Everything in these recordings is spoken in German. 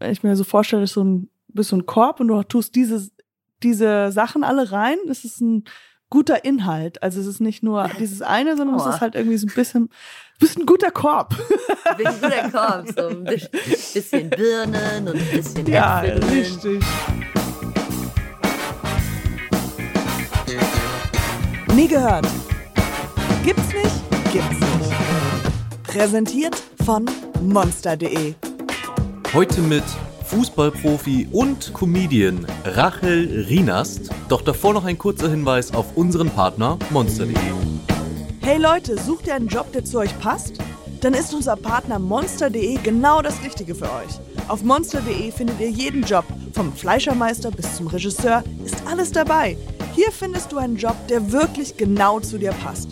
wenn ich mir so vorstelle, ist so ein, bist so ein Korb und du tust diese, diese Sachen alle rein, ist es ein guter Inhalt. Also es ist nicht nur dieses eine, sondern oh. es ist halt irgendwie so ein bisschen, bisschen guter Korb. Ein bisschen guter Korb, so ein bisschen Birnen und ein bisschen Ja, richtig. Nie gehört. Gibt's nicht? Gibt's nicht. Präsentiert von monster.de. Heute mit Fußballprofi und Comedian Rachel Rienast. Doch davor noch ein kurzer Hinweis auf unseren Partner monster.de. Hey Leute, sucht ihr einen Job, der zu euch passt? Dann ist unser Partner monster.de genau das Richtige für euch. Auf monster.de findet ihr jeden Job, vom Fleischermeister bis zum Regisseur, ist alles dabei. Hier findest du einen Job, der wirklich genau zu dir passt.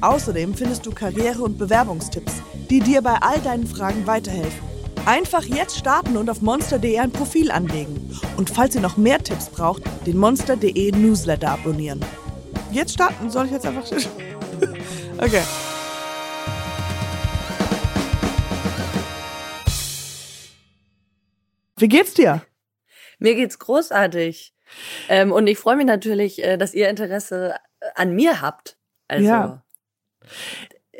Außerdem findest du Karriere- und Bewerbungstipps, die dir bei all deinen Fragen weiterhelfen. Einfach jetzt starten und auf monster.de ein Profil anlegen. Und falls ihr noch mehr Tipps braucht, den monster.de Newsletter abonnieren. Jetzt starten? Soll ich jetzt einfach. okay. Wie geht's dir? Mir geht's großartig. Ähm, und ich freue mich natürlich, äh, dass ihr Interesse an mir habt. Also, ja.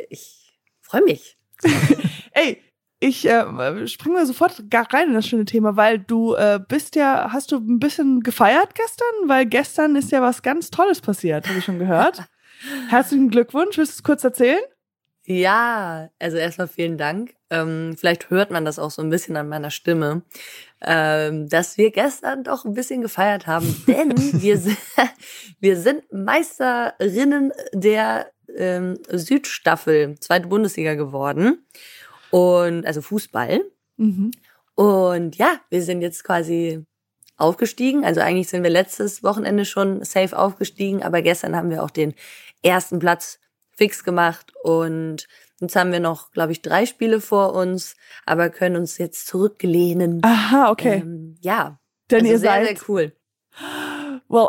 ich freue mich. Ey, ich äh, springe mal sofort gar rein in das schöne Thema, weil du äh, bist ja, hast du ein bisschen gefeiert gestern? Weil gestern ist ja was ganz Tolles passiert, habe ich schon gehört. Herzlichen Glückwunsch, willst du es kurz erzählen? Ja, also erstmal vielen Dank. Ähm, vielleicht hört man das auch so ein bisschen an meiner Stimme, ähm, dass wir gestern doch ein bisschen gefeiert haben, denn wir, sind, wir sind Meisterinnen der ähm, Südstaffel, zweite Bundesliga geworden. Und also Fußball. Mhm. Und ja, wir sind jetzt quasi aufgestiegen. Also eigentlich sind wir letztes Wochenende schon safe aufgestiegen, aber gestern haben wir auch den ersten Platz fix gemacht und jetzt haben wir noch, glaube ich, drei Spiele vor uns, aber können uns jetzt zurücklehnen. Aha, okay. Ähm, ja. Denn also ihr sehr, seid sehr cool. Well,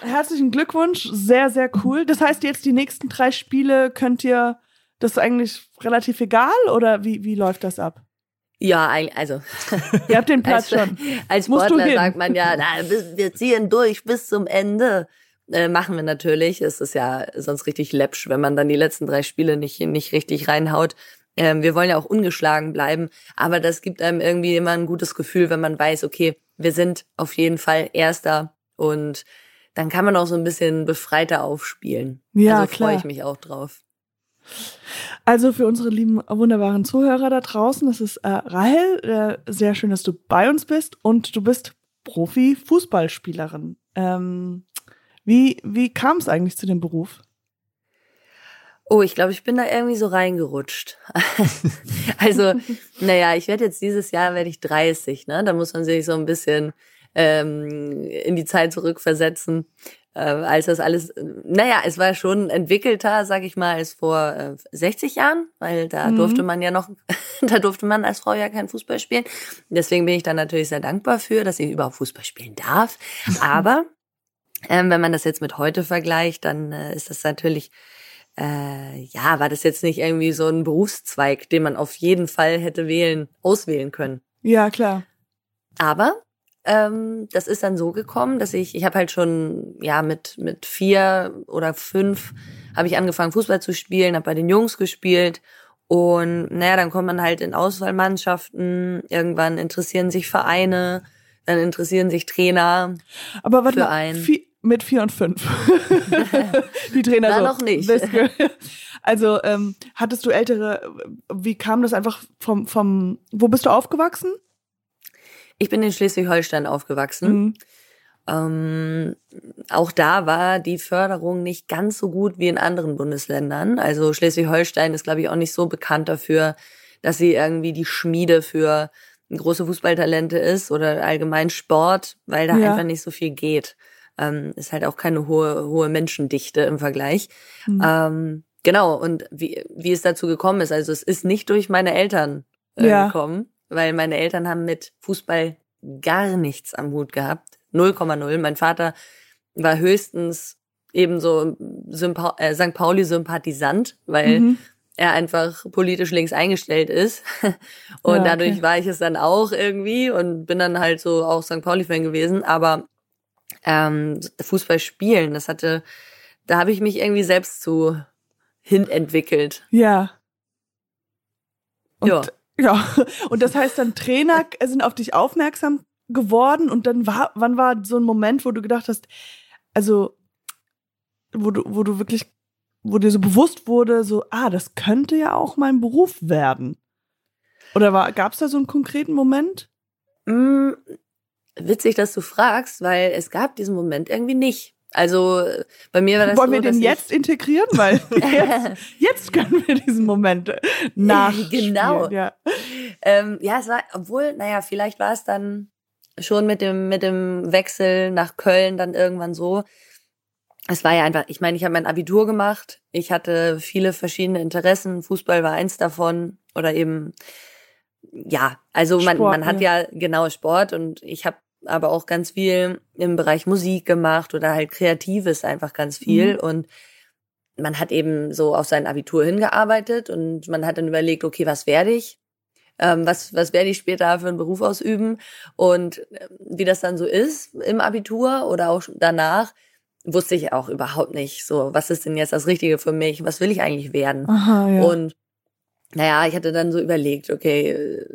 herzlichen Glückwunsch, sehr, sehr cool. Das heißt, jetzt die nächsten drei Spiele könnt ihr das ist eigentlich relativ egal oder wie, wie läuft das ab? Ja, also. Ihr habt den Platz als, schon. Als Sportler sagt man ja, na, wir ziehen durch bis zum Ende. Äh, machen wir natürlich. Es ist ja sonst richtig läppsch, wenn man dann die letzten drei Spiele nicht, nicht richtig reinhaut. Ähm, wir wollen ja auch ungeschlagen bleiben, aber das gibt einem irgendwie immer ein gutes Gefühl, wenn man weiß, okay, wir sind auf jeden Fall Erster und dann kann man auch so ein bisschen befreiter aufspielen. Ja, also freue ich mich auch drauf. Also für unsere lieben, wunderbaren Zuhörer da draußen, das ist äh, Rahel. Äh, sehr schön, dass du bei uns bist und du bist Profi-Fußballspielerin. Ähm, wie wie kam es eigentlich zu dem Beruf? Oh, ich glaube, ich bin da irgendwie so reingerutscht. also, naja, ich werde jetzt dieses Jahr werde ich 30, ne? Da muss man sich so ein bisschen ähm, in die Zeit zurückversetzen äh, als das alles, naja, es war schon entwickelter, sag ich mal, als vor äh, 60 Jahren, weil da mhm. durfte man ja noch, da durfte man als Frau ja kein Fußball spielen. Deswegen bin ich dann natürlich sehr dankbar für, dass ich überhaupt Fußball spielen darf. Aber ähm, wenn man das jetzt mit heute vergleicht, dann äh, ist das natürlich äh, ja, war das jetzt nicht irgendwie so ein Berufszweig, den man auf jeden Fall hätte wählen, auswählen können. Ja, klar. Aber ähm, das ist dann so gekommen, dass ich, ich habe halt schon, ja, mit, mit vier oder fünf habe ich angefangen, Fußball zu spielen, habe bei den Jungs gespielt. Und naja, dann kommt man halt in Auswahlmannschaften, irgendwann interessieren sich Vereine, dann interessieren sich Trainer. Aber warte für mal, einen. Vier, mit vier und fünf. Die Trainer Na, so. noch nicht. Also ähm, hattest du ältere, wie kam das einfach vom, vom, wo bist du aufgewachsen? Ich bin in Schleswig-Holstein aufgewachsen. Mhm. Ähm, auch da war die Förderung nicht ganz so gut wie in anderen Bundesländern. Also Schleswig-Holstein ist, glaube ich, auch nicht so bekannt dafür, dass sie irgendwie die Schmiede für große Fußballtalente ist oder allgemein Sport, weil da ja. einfach nicht so viel geht. Ähm, ist halt auch keine hohe, hohe Menschendichte im Vergleich. Mhm. Ähm, genau, und wie, wie es dazu gekommen ist, also es ist nicht durch meine Eltern äh, ja. gekommen, weil meine Eltern haben mit Fußball gar nichts am Hut gehabt. 0,0. Mein Vater war höchstens ebenso Sympa äh, St. Pauli-Sympathisant, weil mhm. er einfach politisch links eingestellt ist. Und Ja, okay. dadurch war ich es dann auch irgendwie und bin dann halt so auch St. Pauli-Fan gewesen. Aber ähm, Fußball spielen, das hatte, da habe ich mich irgendwie selbst zu hin entwickelt. Ja. Und, Ja. Ja. Und das heißt dann, Trainer sind auf dich aufmerksam geworden und dann war, wann war so ein Moment, wo du gedacht hast, also, wo du, wo du wirklich, wo dir so bewusst wurde, so, ah, das könnte ja auch mein Beruf werden. Oder war, gab's da so einen konkreten Moment? Mm, witzig, dass du fragst, weil es gab diesen Moment irgendwie nicht. Also bei mir war das Wollen so, wir den jetzt integrieren? Weil jetzt, jetzt können wir diesen Moment äh, nachspielen. Genau. Ja. Ähm, ja, es war, obwohl, naja, vielleicht war es dann schon mit dem, mit dem Wechsel nach Köln dann irgendwann so. Es war ja einfach, ich meine, ich habe mein Abitur gemacht, ich hatte viele verschiedene Interessen, Fußball war eins davon oder eben, ja, also man, Sport, man hat ja genau Sport und ich habe aber auch ganz viel im Bereich Musik gemacht oder halt Kreatives einfach ganz viel Mhm. und man hat eben so auf sein Abitur hingearbeitet und man hat dann überlegt, okay, was werde ich? Ähm, was, was werde ich später für einen Beruf ausüben? Und ähm, wie das dann so ist im Abitur oder auch danach, wusste ich auch überhaupt nicht so, was ist denn jetzt das Richtige für mich? Was will ich eigentlich werden? Aha, ja. Und naja, ich hatte dann so überlegt, okay, äh,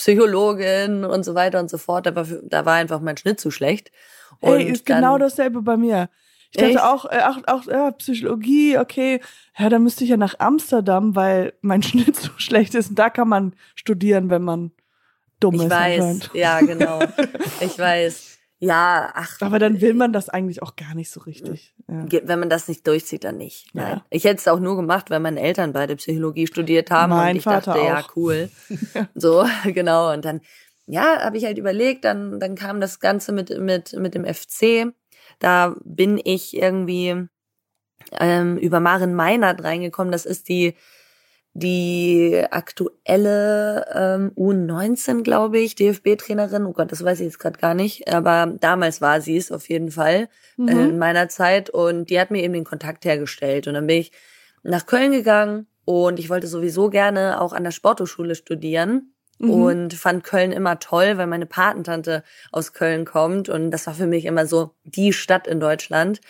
Psychologin und so weiter und so fort, aber für, da war einfach mein Schnitt zu schlecht. Und Ey, ist genau dasselbe bei mir. Ich Echt? dachte auch, äh, auch, auch ja, Psychologie, okay, ja, da müsste ich ja nach Amsterdam, weil mein Schnitt so schlecht ist. Und da kann man studieren, wenn man dumm Ich ist. weiß, anscheinend. ja, genau. Ich weiß. Ja, ach, Aber dann will man das eigentlich auch gar nicht so richtig. Ja. wenn man das nicht durchzieht, dann nicht. Ja. Nein. Ich hätte es auch nur gemacht, weil meine Eltern beide Psychologie studiert haben Mein und ich Vater dachte, ja, auch. cool. So, genau. Und dann, ja, habe ich halt überlegt, dann, dann kam das Ganze mit, mit, mit dem FC. Da bin ich irgendwie ähm, über Maren Meinert reingekommen. Das ist die, die aktuelle ähm, U19, glaube ich, DFB-Trainerin. Oh Gott, das weiß ich jetzt gerade gar nicht. Aber damals war sie es auf jeden Fall äh, in Mhm. meiner Zeit. Und die hat mir eben den Kontakt hergestellt. Und dann bin ich nach Köln gegangen und ich wollte sowieso gerne auch an der Sporthochschule studieren. Mhm. Und fand Köln immer toll, weil meine Patentante aus Köln kommt. Und das war für mich immer so die Stadt in Deutschland.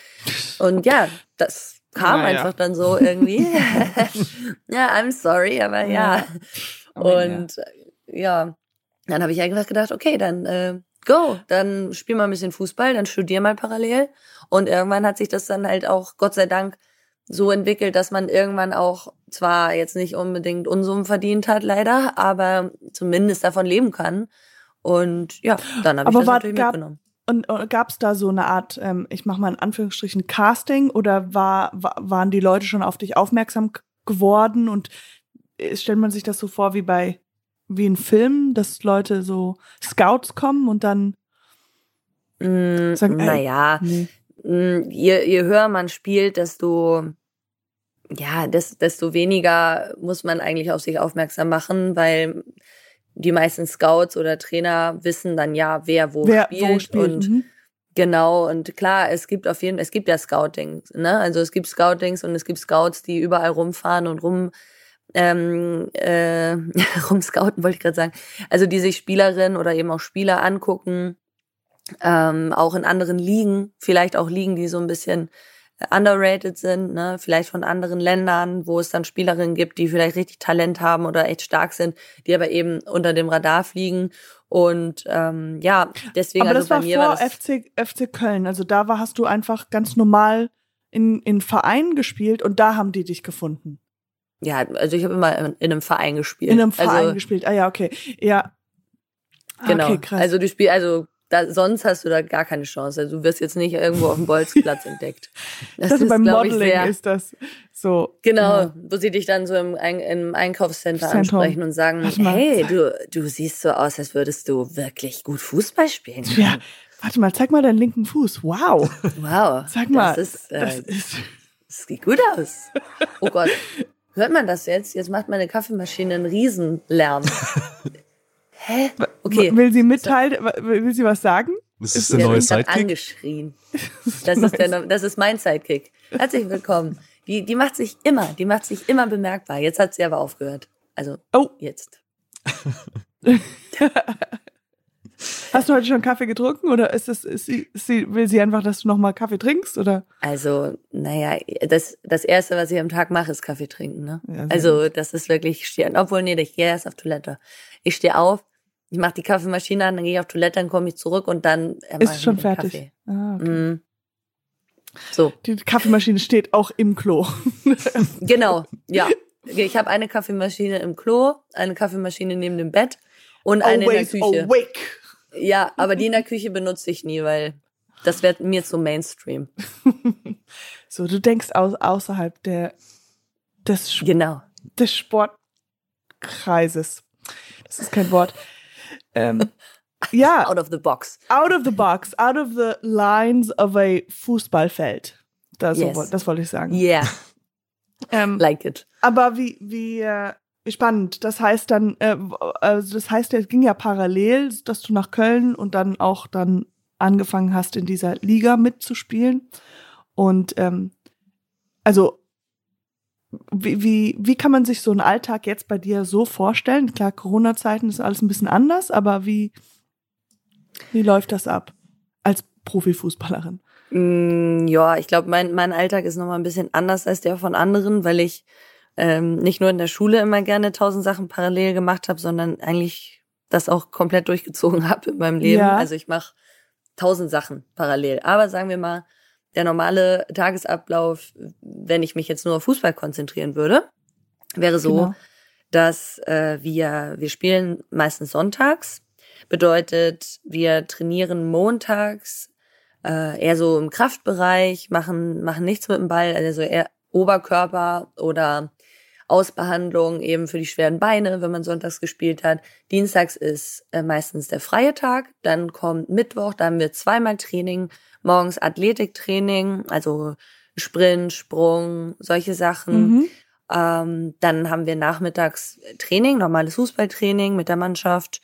Und ja, das kam Naja. einfach dann so irgendwie. ja, I'm sorry, aber ja. Ja. Aber Und äh, ja, dann habe ich einfach gedacht, okay, dann äh, go, dann spiel mal ein bisschen Fußball, dann studier mal parallel. Und irgendwann hat sich das dann halt auch, Gott sei Dank, so entwickelt, dass man irgendwann auch zwar jetzt nicht unbedingt Unsummen verdient hat, leider, aber zumindest davon leben kann. Und ja, dann habe ich das natürlich gab- mitgenommen. Und, und gab es da so eine Art, ähm, ich mache mal in Anführungsstrichen, Casting oder war, wa- waren die Leute schon auf dich aufmerksam geworden und äh, stellt man sich das so vor wie bei wie in Filmen, dass Leute so Scouts kommen und dann Mm, sagen, naja, nee. Mm, je, je höher man spielt, desto ja, des, desto weniger muss man eigentlich auf sich aufmerksam machen, weil die meisten Scouts oder Trainer wissen dann ja, wer wo wer spielt, wo spielt. und mhm. genau und klar, es gibt auf jeden es gibt ja Scouting, ne? Also es gibt Scoutings und es gibt Scouts, die überall rumfahren und rum ähm, äh, rumscouten, wollte ich gerade sagen. Also die sich Spielerinnen oder eben auch Spieler angucken, ähm, auch in anderen Ligen, vielleicht auch Ligen, die so ein bisschen underrated sind, ne? vielleicht von anderen Ländern, wo es dann Spielerinnen gibt, die vielleicht richtig Talent haben oder echt stark sind, die aber eben unter dem Radar fliegen. Und ähm, ja, deswegen Aber also das war bei mir vor war das FC, FC Köln. Also da war, hast du einfach ganz normal in, in Vereinen gespielt und da haben die dich gefunden. ja, also ich habe immer in, in einem Verein gespielt. In einem Verein also, gespielt. Ah ja, okay. Ja. Ah, Genau. Okay, krass. Also du spielst, also da, sonst hast du da gar keine Chance. Also du wirst jetzt nicht irgendwo auf dem Bolzplatz entdeckt. Das also beim glaub ich, Modeling sehr- ist das so. Genau, Ja. wo sie dich dann so im, im Einkaufscenter Zentrum. ansprechen und sagen, hey, du, du siehst so aus, als würdest du wirklich gut Fußball spielen. Ja, warte mal, zeig mal deinen linken Fuß. Wow. Wow. Sag mal. Das, ist, das äh, ist, das sieht gut aus. Oh Gott. Hört man das jetzt? Jetzt macht meine Kaffeemaschine einen Riesenlärm. Hä? Okay. Will sie mitteilen? Will sie was sagen? Das Der ist der neue Sidekick. angeschrien. Das ist, der, das ist mein Sidekick. Herzlich willkommen. Die, die macht sich immer, die macht sich immer bemerkbar. Jetzt hat sie aber aufgehört. Also Oh. jetzt. Hast du heute schon Kaffee getrunken oder ist es, ist sie, ist sie, will sie einfach, dass du nochmal Kaffee trinkst oder? Also, naja, das, das Erste, was ich am Tag mache, ist Kaffee trinken. Ne? Ja, Also das ist wirklich, obwohl, nee, ich gehe erst auf Toilette. Ich stehe auf, ich mache die Kaffeemaschine an, dann gehe ich auf Toilette, dann komme ich zurück und dann äh, Ist schon fertig. Kaffee. Ah, okay. Mm. So, Die Kaffeemaschine steht auch im Klo. genau, ja. Ich habe eine Kaffeemaschine im Klo, eine Kaffeemaschine neben dem Bett und eine Always in der Küche. awake. Ja, aber die in der Küche benutze ich nie, weil das wird mir zu Mainstream. So, du denkst au außerhalb der, des, Sp- Genau. des Sportkreises. Das ist kein Wort. Ähm, ja, Out of the box. out of the box, out of the lines of a Fußballfeld. Das, Yes. das wollte ich sagen. Yeah, Ähm, like it. aber wie, wie äh, spannend. Das heißt dann, äh, also das heißt, es ging ja parallel, dass du nach Köln und dann auch dann angefangen hast, in dieser Liga mitzuspielen. Und ähm, also wie, wie, wie kann man sich so einen Alltag jetzt bei dir so vorstellen? Klar, Corona-Zeiten ist alles ein bisschen anders, aber wie, wie läuft das ab als Profifußballerin? Mm, ja, ich glaube, mein, mein Alltag ist nochmal ein bisschen anders als der von anderen, weil ich ähm, nicht nur in der Schule immer gerne tausend Sachen parallel gemacht habe, sondern eigentlich das auch komplett durchgezogen habe in meinem Leben. Ja. Also ich mache tausend Sachen parallel. Aber sagen wir mal, der normale Tagesablauf, wenn ich mich jetzt nur auf Fußball konzentrieren würde, wäre so, Genau. dass äh, wir, wir spielen meistens sonntags. Bedeutet, wir trainieren montags äh, eher so im Kraftbereich, machen, machen nichts mit dem Ball, also eher Oberkörper oder Ausbehandlung eben für die schweren Beine, wenn man sonntags gespielt hat. Dienstags ist äh, meistens der freie Tag, dann kommt Mittwoch, da haben wir zweimal Training, morgens Athletiktraining, also Sprint, Sprung, solche Sachen. Mhm. Ähm, dann haben wir nachmittags Training, normales Fußballtraining mit der Mannschaft.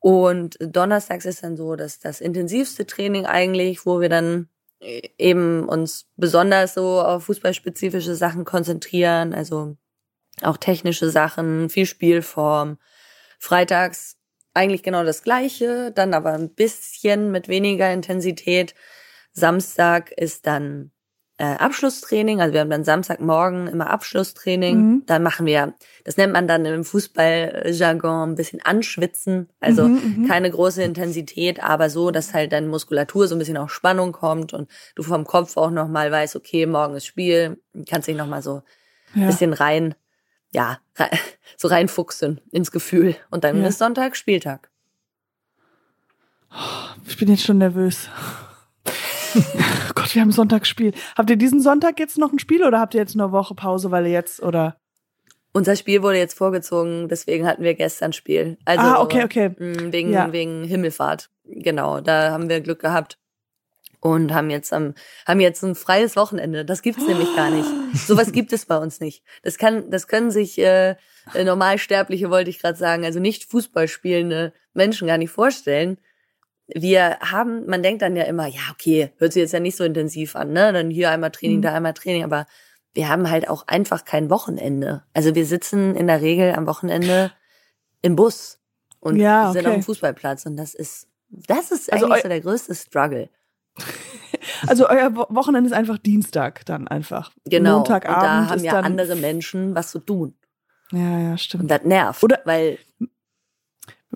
Und donnerstags ist dann so, dass das intensivste Training eigentlich, wo wir dann äh, eben uns besonders so auf fußballspezifische Sachen konzentrieren, also auch technische Sachen, viel Spielform. Freitags eigentlich genau das gleiche, dann aber ein bisschen mit weniger Intensität. Samstag ist dann äh, Abschlusstraining, also wir haben dann Samstagmorgen immer Abschlusstraining. Mhm. Da machen wir, das nennt man dann im Fußballjargon ein bisschen anschwitzen, also Mhm, mhm. keine große Intensität, aber so, dass halt deine Muskulatur so ein bisschen auf Spannung kommt und du vom Kopf auch nochmal weißt, okay, morgen ist Spiel, kannst dich nochmal so ein Ja. bisschen rein, ja, rein, so reinfuchsen ins Gefühl und dann Ja. ist Sonntag Spieltag. Ich bin jetzt schon nervös. Gott, wir haben Sonntagsspiel. Habt ihr diesen Sonntag jetzt noch ein Spiel oder habt ihr jetzt eine Woche Pause, weil ihr jetzt oder? Unser Spiel wurde jetzt vorgezogen, deswegen hatten wir gestern Spiel. Also ah, okay, okay. mh, wegen Ja. wegen Himmelfahrt. Genau, da haben wir Glück gehabt und haben jetzt am haben jetzt ein freies Wochenende. Das gibt's nämlich gar nicht. Sowas gibt es bei uns nicht. Das kann das können sich äh, äh, Normalsterbliche wollte ich gerade sagen, also nicht Fußball spielende Menschen gar nicht vorstellen. Wir haben, man denkt dann ja immer, ja, okay, hört sich jetzt ja nicht so intensiv an, ne? Dann hier einmal Training, Mhm. da einmal Training, aber wir haben halt auch einfach kein Wochenende. Also wir sitzen in der Regel am Wochenende im Bus und Ja, sind okay. auf dem Fußballplatz und das ist das ist Also eigentlich so der größte Struggle. Also euer Wo- Wochenende ist einfach Dienstag dann einfach. Genau. Montagabend und da haben ist ja andere Menschen was zu tun. Ja, ja, Und stimmt. das nervt, Oder- weil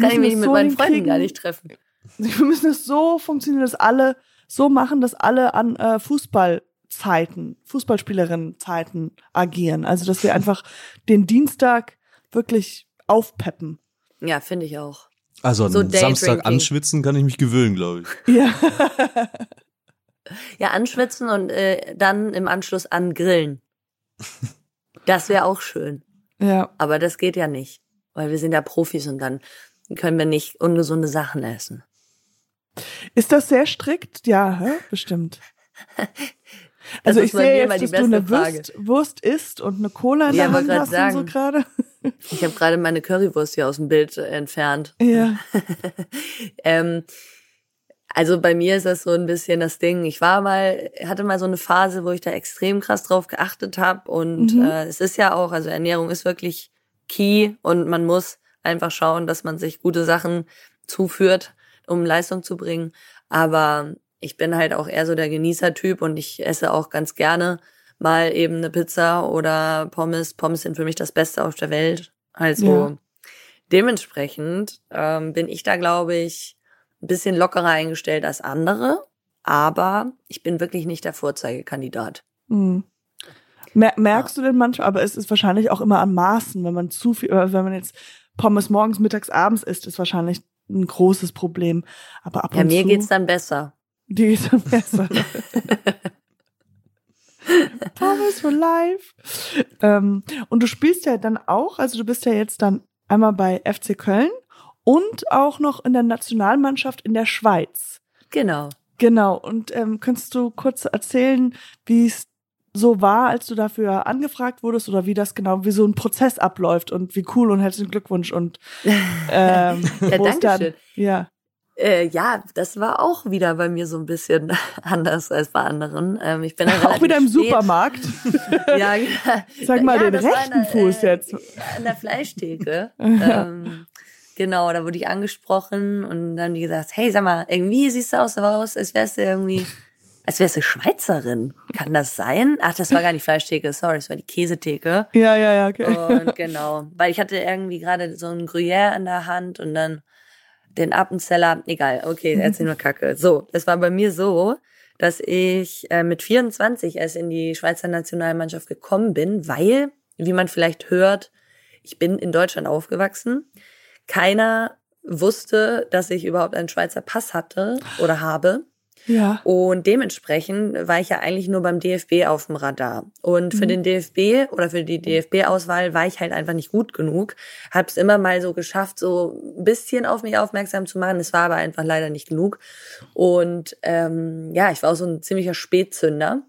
kann ich mich das mit so meinen Freunden hinkriegen- gar nicht treffen. Wir müssen es so funktionieren, dass alle so machen, dass alle an äh, Fußballzeiten, Fußballspielerinnen-Zeiten agieren. Also dass wir einfach den Dienstag wirklich aufpeppen. Ja, finde ich auch. Also an So Samstag anschwitzen kann ich mich gewöhnen, glaube ich. Ja. Ja, anschwitzen und äh, dann im Anschluss angrillen. Das wäre auch schön. ja. Aber das geht ja nicht, weil wir sind ja Profis und dann können wir nicht ungesunde Sachen essen. Ist das sehr strikt? Ja, hä? bestimmt. Das Also ich sehe jetzt, dass du eine. Wurst, Wurst isst und eine Cola in Ja, der Hand hast und so sagen. gerade. Ich habe gerade meine Currywurst hier aus dem Bild entfernt. Ja. Ähm, Also bei mir ist das so ein bisschen das Ding. Ich war mal, hatte mal so eine Phase, wo ich da extrem krass drauf geachtet habe. Und Mhm. äh, es ist ja auch, also Ernährung ist wirklich key und man muss einfach schauen, dass man sich gute Sachen zuführt, um Leistung zu bringen. Aber ich bin halt auch eher so der Genießertyp und ich esse auch ganz gerne mal eben eine Pizza oder Pommes. Pommes sind für mich das Beste auf der Welt. Also Ja. dementsprechend ähm, bin ich da, glaube ich, ein bisschen lockerer eingestellt als andere. Aber ich bin wirklich nicht der Vorzeigekandidat. Mhm. Mer merkst du denn manchmal, aber es ist wahrscheinlich auch immer an Maßen, wenn man zu viel, äh, wenn man jetzt Pommes morgens, mittags, abends isst, ist wahrscheinlich ein großes Problem. Aber ab Ja, und mir zu, geht's dann besser. dir geht's dann besser. Pommes for life. Ähm, und du spielst ja dann auch, also du bist ja jetzt dann einmal bei FC Köln und auch noch in der Nationalmannschaft in der Schweiz. Genau. Genau. Und ähm, könntest du kurz erzählen, wie es so war, als du dafür angefragt wurdest oder wie das genau, wie so ein Prozess abläuft und wie cool und herzlichen Glückwunsch und ähm, Ja, danke schön. ja. Äh, ja, das war auch wieder bei mir so ein bisschen anders als bei anderen. Ähm, ich bin Auch wieder im spät- Supermarkt. Ja, ja. Sag mal ja, den rechten der, Fuß jetzt. An der Fleischtheke. Ähm, genau, da wurde ich angesprochen und dann haben die gesagt, hey, sag mal, irgendwie siehst du aus, aus als wärst du irgendwie, als wärst du Schweizerin. Kann das sein? Ach, das war gar nicht Fleischtheke, sorry, das war die Käsetheke. Ja, ja, ja, okay. Und genau, weil ich hatte irgendwie gerade so ein Gruyère in der Hand und dann den Appenzeller, egal, okay, erzähl nur Kacke. So, es war bei mir so, dass ich äh, mit 24 erst in die Schweizer Nationalmannschaft gekommen bin, weil, wie man vielleicht hört, ich bin in Deutschland aufgewachsen. Keiner wusste, dass ich überhaupt einen Schweizer Pass hatte oder habe. Ja. Und dementsprechend war ich ja eigentlich nur beim DFB auf dem Radar. Und für den DFB oder für die DFB-Auswahl war ich halt einfach nicht gut genug. Hab's immer mal so geschafft, so ein bisschen auf mich aufmerksam zu machen. Es war aber einfach leider nicht genug. Und ähm, ja, ich war auch so ein ziemlicher Spätzünder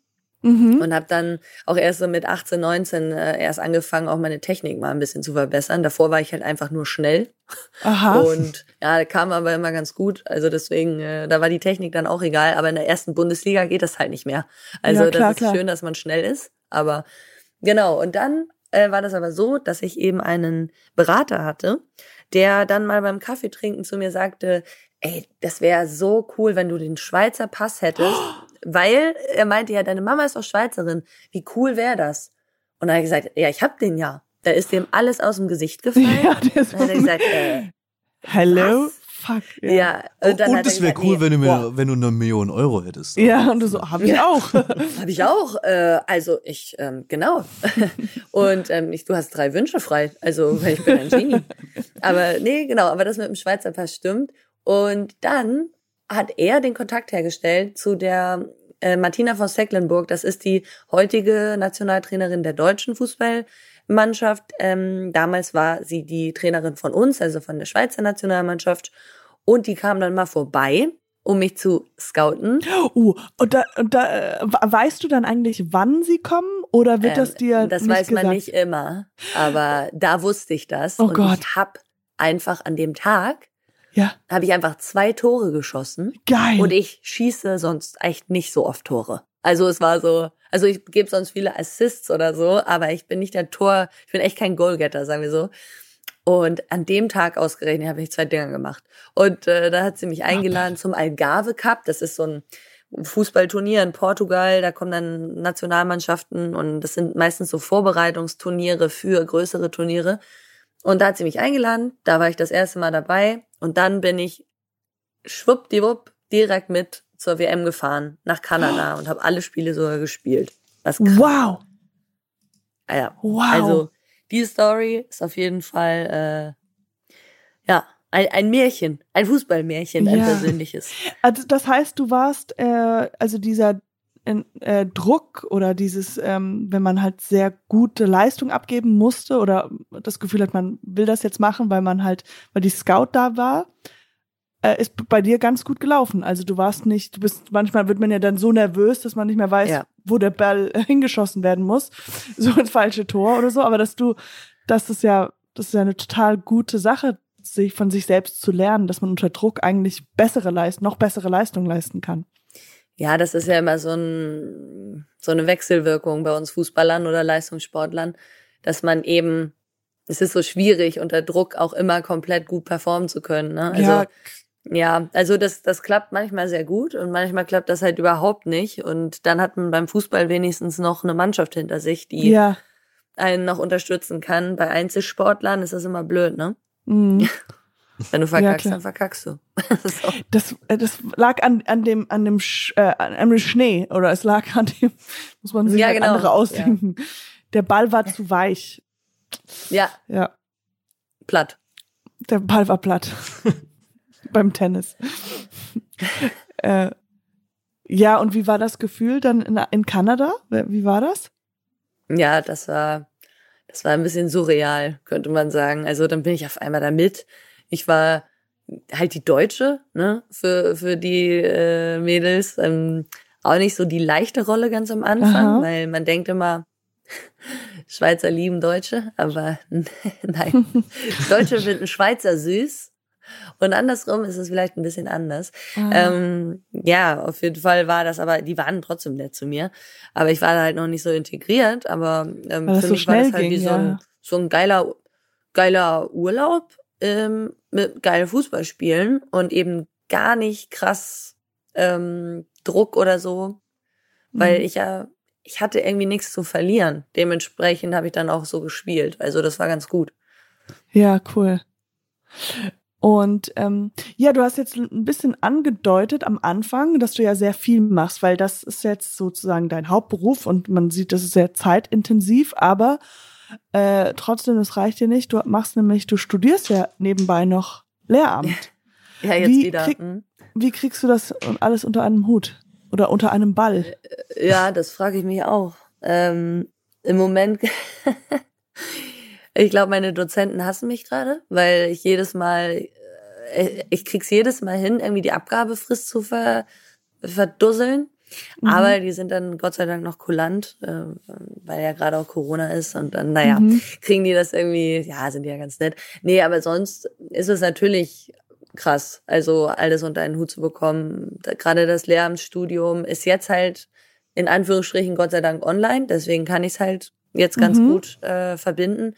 Mhm. und habe dann auch erst so mit 18, 19 äh, erst angefangen, auch meine Technik mal ein bisschen zu verbessern. Davor war ich halt einfach nur schnell. Aha. Und ja, kam aber immer ganz gut. Also deswegen, äh, da war die Technik dann auch egal. Aber in der ersten Bundesliga geht das halt nicht mehr. Also Ja, klar, das ist klar. schön, dass man schnell ist. Aber genau. Und dann äh, war das aber so, dass ich eben einen Berater hatte, der dann mal beim Kaffeetrinken zu mir sagte, ey, das wäre so cool, wenn du den Schweizer Pass hättest. Weil er meinte ja, deine Mama ist doch Schweizerin. Wie cool wäre das? Und dann hat er gesagt, ja, ich hab den ja. Da ist dem alles aus dem Gesicht gefallen. ja, der ist Dann hat er gesagt, äh, Hello? was? Fuck. ja. Und, dann hat er es wäre cool, nee, wenn, du mir, wenn du eine Million Euro hättest. Ja, und du so, hab ich auch. Hab ich auch. Äh, also ich, ähm, genau. Und ähm, ich, du hast drei Wünsche frei. Also weil ich bin ein Genie. Aber nee, genau. Aber das mit dem Schweizer Pass stimmt. Und dann hat er den Kontakt hergestellt zu der äh, Martina von Secklenburg. Das ist die heutige Nationaltrainerin der deutschen Fußballmannschaft. Ähm, damals war sie die Trainerin von uns, also von der Schweizer Nationalmannschaft. Und die kam dann mal vorbei, um mich zu scouten. Uh, und da, und da äh, weißt du dann eigentlich, wann sie kommen oder wird das Ähm, dir Das nicht weiß man gesagt? nicht immer, aber da wusste ich das. Oh und Gott. ich habe einfach an dem Tag, Ja, habe ich einfach zwei Tore geschossen. geil. Und ich schieße sonst echt nicht so oft Tore. Also es war so, also ich gebe sonst viele Assists oder so, aber ich bin nicht der Tor, ich bin echt kein Goalgetter, sagen wir so. Und an dem Tag ausgerechnet habe ich zwei Dinger gemacht. Und äh, da hat sie mich eingeladen zum Algarve Cup. Das ist so ein Fußballturnier in Portugal. Da kommen dann Nationalmannschaften und das sind meistens so Vorbereitungsturniere für größere Turniere. Und da hat sie mich eingeladen. Da war ich das erste Mal dabei. Und dann bin ich schwuppdiwupp direkt mit zur WM gefahren nach Kanada und habe alle Spiele sogar gespielt. Was krass. wow. Ah ja. Wow. Also die Story ist auf jeden Fall äh, ja ein, ein Märchen, ein Fußballmärchen, ein Ja. persönliches. Also das heißt, du warst, äh, also dieser äh, äh, Druck oder dieses, ähm, wenn man halt sehr gute Leistung abgeben musste oder das Gefühl hat, man will das jetzt machen, weil man halt, weil die Scout da war, äh, ist bei dir ganz gut gelaufen. Also du warst nicht, du bist, manchmal wird man ja dann so nervös, dass man nicht mehr weiß, Ja. wo der Ball hingeschossen werden muss. So ins falsche Tor oder so, aber dass du, dass das ja, das ist ja eine total gute Sache sich von sich selbst zu lernen, dass man unter Druck eigentlich bessere Leistung, noch bessere Leistung leisten kann. Ja, das ist ja immer so, ein, so eine Wechselwirkung bei uns Fußballern oder Leistungssportlern, dass man eben, es ist so schwierig, unter Druck auch immer komplett gut performen zu können. Ne? Also, ja. ja, also das, das klappt manchmal sehr gut und manchmal klappt das halt überhaupt nicht. Und dann hat man beim Fußball wenigstens noch eine Mannschaft hinter sich, die ja. einen noch unterstützen kann. Bei Einzelsportlern ist das immer blöd, ne? Mhm. Wenn du verkackst, ja, dann verkackst du. so. das, äh, das lag an, an dem, an dem, Sch, äh, an dem Schnee oder es lag an dem, muss man sich ja, halt genau. andere ausdenken. Ja. Der Ball war zu weich. Ja. Ja. Platt. Der Ball war platt. Beim Tennis. äh, ja, und wie war das Gefühl dann in, in Kanada? Wie war das? Ja, das war, das war ein bisschen surreal, könnte man sagen. Also dann bin ich auf einmal da mit ich war halt die Deutsche, ne, für, für die äh, Mädels. Ähm, auch nicht so die leichte Rolle ganz am Anfang, Aha. weil man denkt immer, Schweizer lieben Deutsche, aber nein. Deutsche finden Schweizer süß. Und andersrum ist es vielleicht ein bisschen anders. Ah. Ähm, ja, auf jeden Fall war das, aber die waren trotzdem nett zu mir. Aber ich war da halt noch nicht so integriert, aber ähm, für mich so war das halt ging, wie so, ein, so ein geiler, geiler Urlaub ähm, mit geil Fußball spielen und eben gar nicht krass ähm, Druck oder so, weil mhm. ich ja, ich hatte irgendwie nichts zu verlieren. Dementsprechend habe ich dann auch so gespielt. Also das war ganz gut. Ja, cool. Und ähm, ja, du hast jetzt ein bisschen angedeutet am Anfang, dass du ja sehr viel machst, weil das ist jetzt sozusagen dein Hauptberuf und man sieht, das ist sehr zeitintensiv, aber äh, trotzdem, das reicht dir nicht. Du machst nämlich, du studierst ja nebenbei noch Lehramt. Ja, jetzt wie wieder. Krieg, hm? wie kriegst du das alles unter einem Hut? Oder unter einem Ball? Äh, ja, das frage ich mich auch. Ähm, Im Moment, ich glaube, meine Dozenten hassen mich gerade, weil ich jedes Mal, äh, ich krieg's jedes Mal hin, irgendwie die Abgabefrist zu ver, verdusseln. Mhm. Aber die sind dann Gott sei Dank noch kulant, äh, weil ja gerade auch Corona ist und dann, naja, mhm. kriegen die das irgendwie, ja, sind die ja ganz nett. Nee, aber sonst ist es natürlich krass, also alles unter einen Hut zu bekommen. Gerade das Lehramtsstudium ist jetzt halt in Anführungsstrichen Gott sei Dank online, deswegen kann ich es halt jetzt ganz mhm. gut äh, verbinden.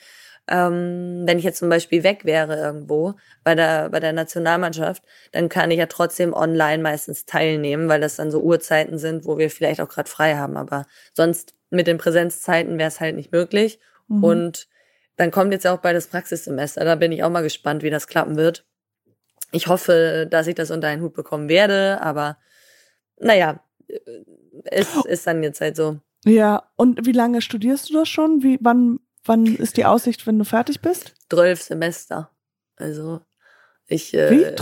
Ähm, wenn ich jetzt zum Beispiel weg wäre irgendwo bei der, bei der Nationalmannschaft, dann kann ich ja trotzdem online meistens teilnehmen, weil das dann so Uhrzeiten sind, wo wir vielleicht auch gerade frei haben. Aber sonst mit den Präsenzzeiten wäre es halt nicht möglich. Mhm. Und dann kommt jetzt auch bald das Praxissemester. Da bin ich auch mal gespannt, wie das klappen wird. Ich hoffe, dass ich das unter einen Hut bekommen werde, aber naja, es ist dann jetzt halt so. Ja, und wie lange studierst du das schon? Wie, wann Wann ist die Aussicht, wenn du fertig bist? Zwölf Semester. Also ich äh, Wie?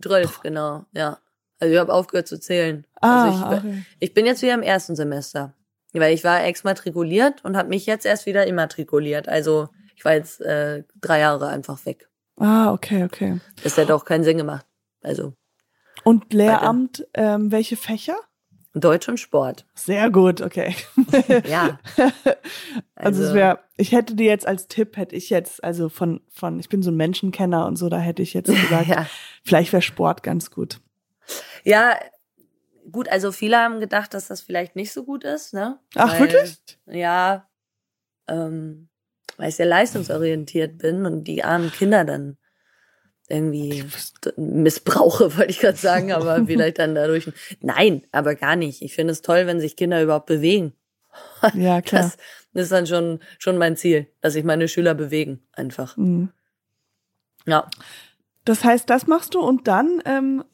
Zwölf? Genau, ja. Also ich habe aufgehört zu zählen. Ah, also ich, okay. ich bin jetzt wieder im ersten Semester. Weil ich war exmatrikuliert und habe mich jetzt erst wieder immatrikuliert. Also ich war jetzt äh, drei Jahre einfach weg. Ah, okay, okay. Das hätte auch keinen Sinn gemacht. Also. Und Lehramt, ähm, welche Fächer? Deutsch und Sport. Sehr gut, okay. ja. Also, also es wäre, ich hätte dir jetzt als Tipp, hätte ich jetzt, also von, von, ich bin so ein Menschenkenner und so, da hätte ich jetzt gesagt, ja. vielleicht wäre Sport ganz gut. Ja, gut, also viele haben gedacht, dass das vielleicht nicht so gut ist, ne? Ach, weil, wirklich? Ja, ähm, weil ich sehr leistungsorientiert bin und die armen Kinder dann irgendwie missbrauche, wollte ich gerade sagen, aber vielleicht dann dadurch. Nein, aber gar nicht. Ich finde es toll, wenn sich Kinder überhaupt bewegen. Ja, klar. Das, das ist dann schon, schon mein Ziel, dass sich meine Schüler bewegen, einfach. Mhm. Ja. Das heißt, das machst du und dann ähm,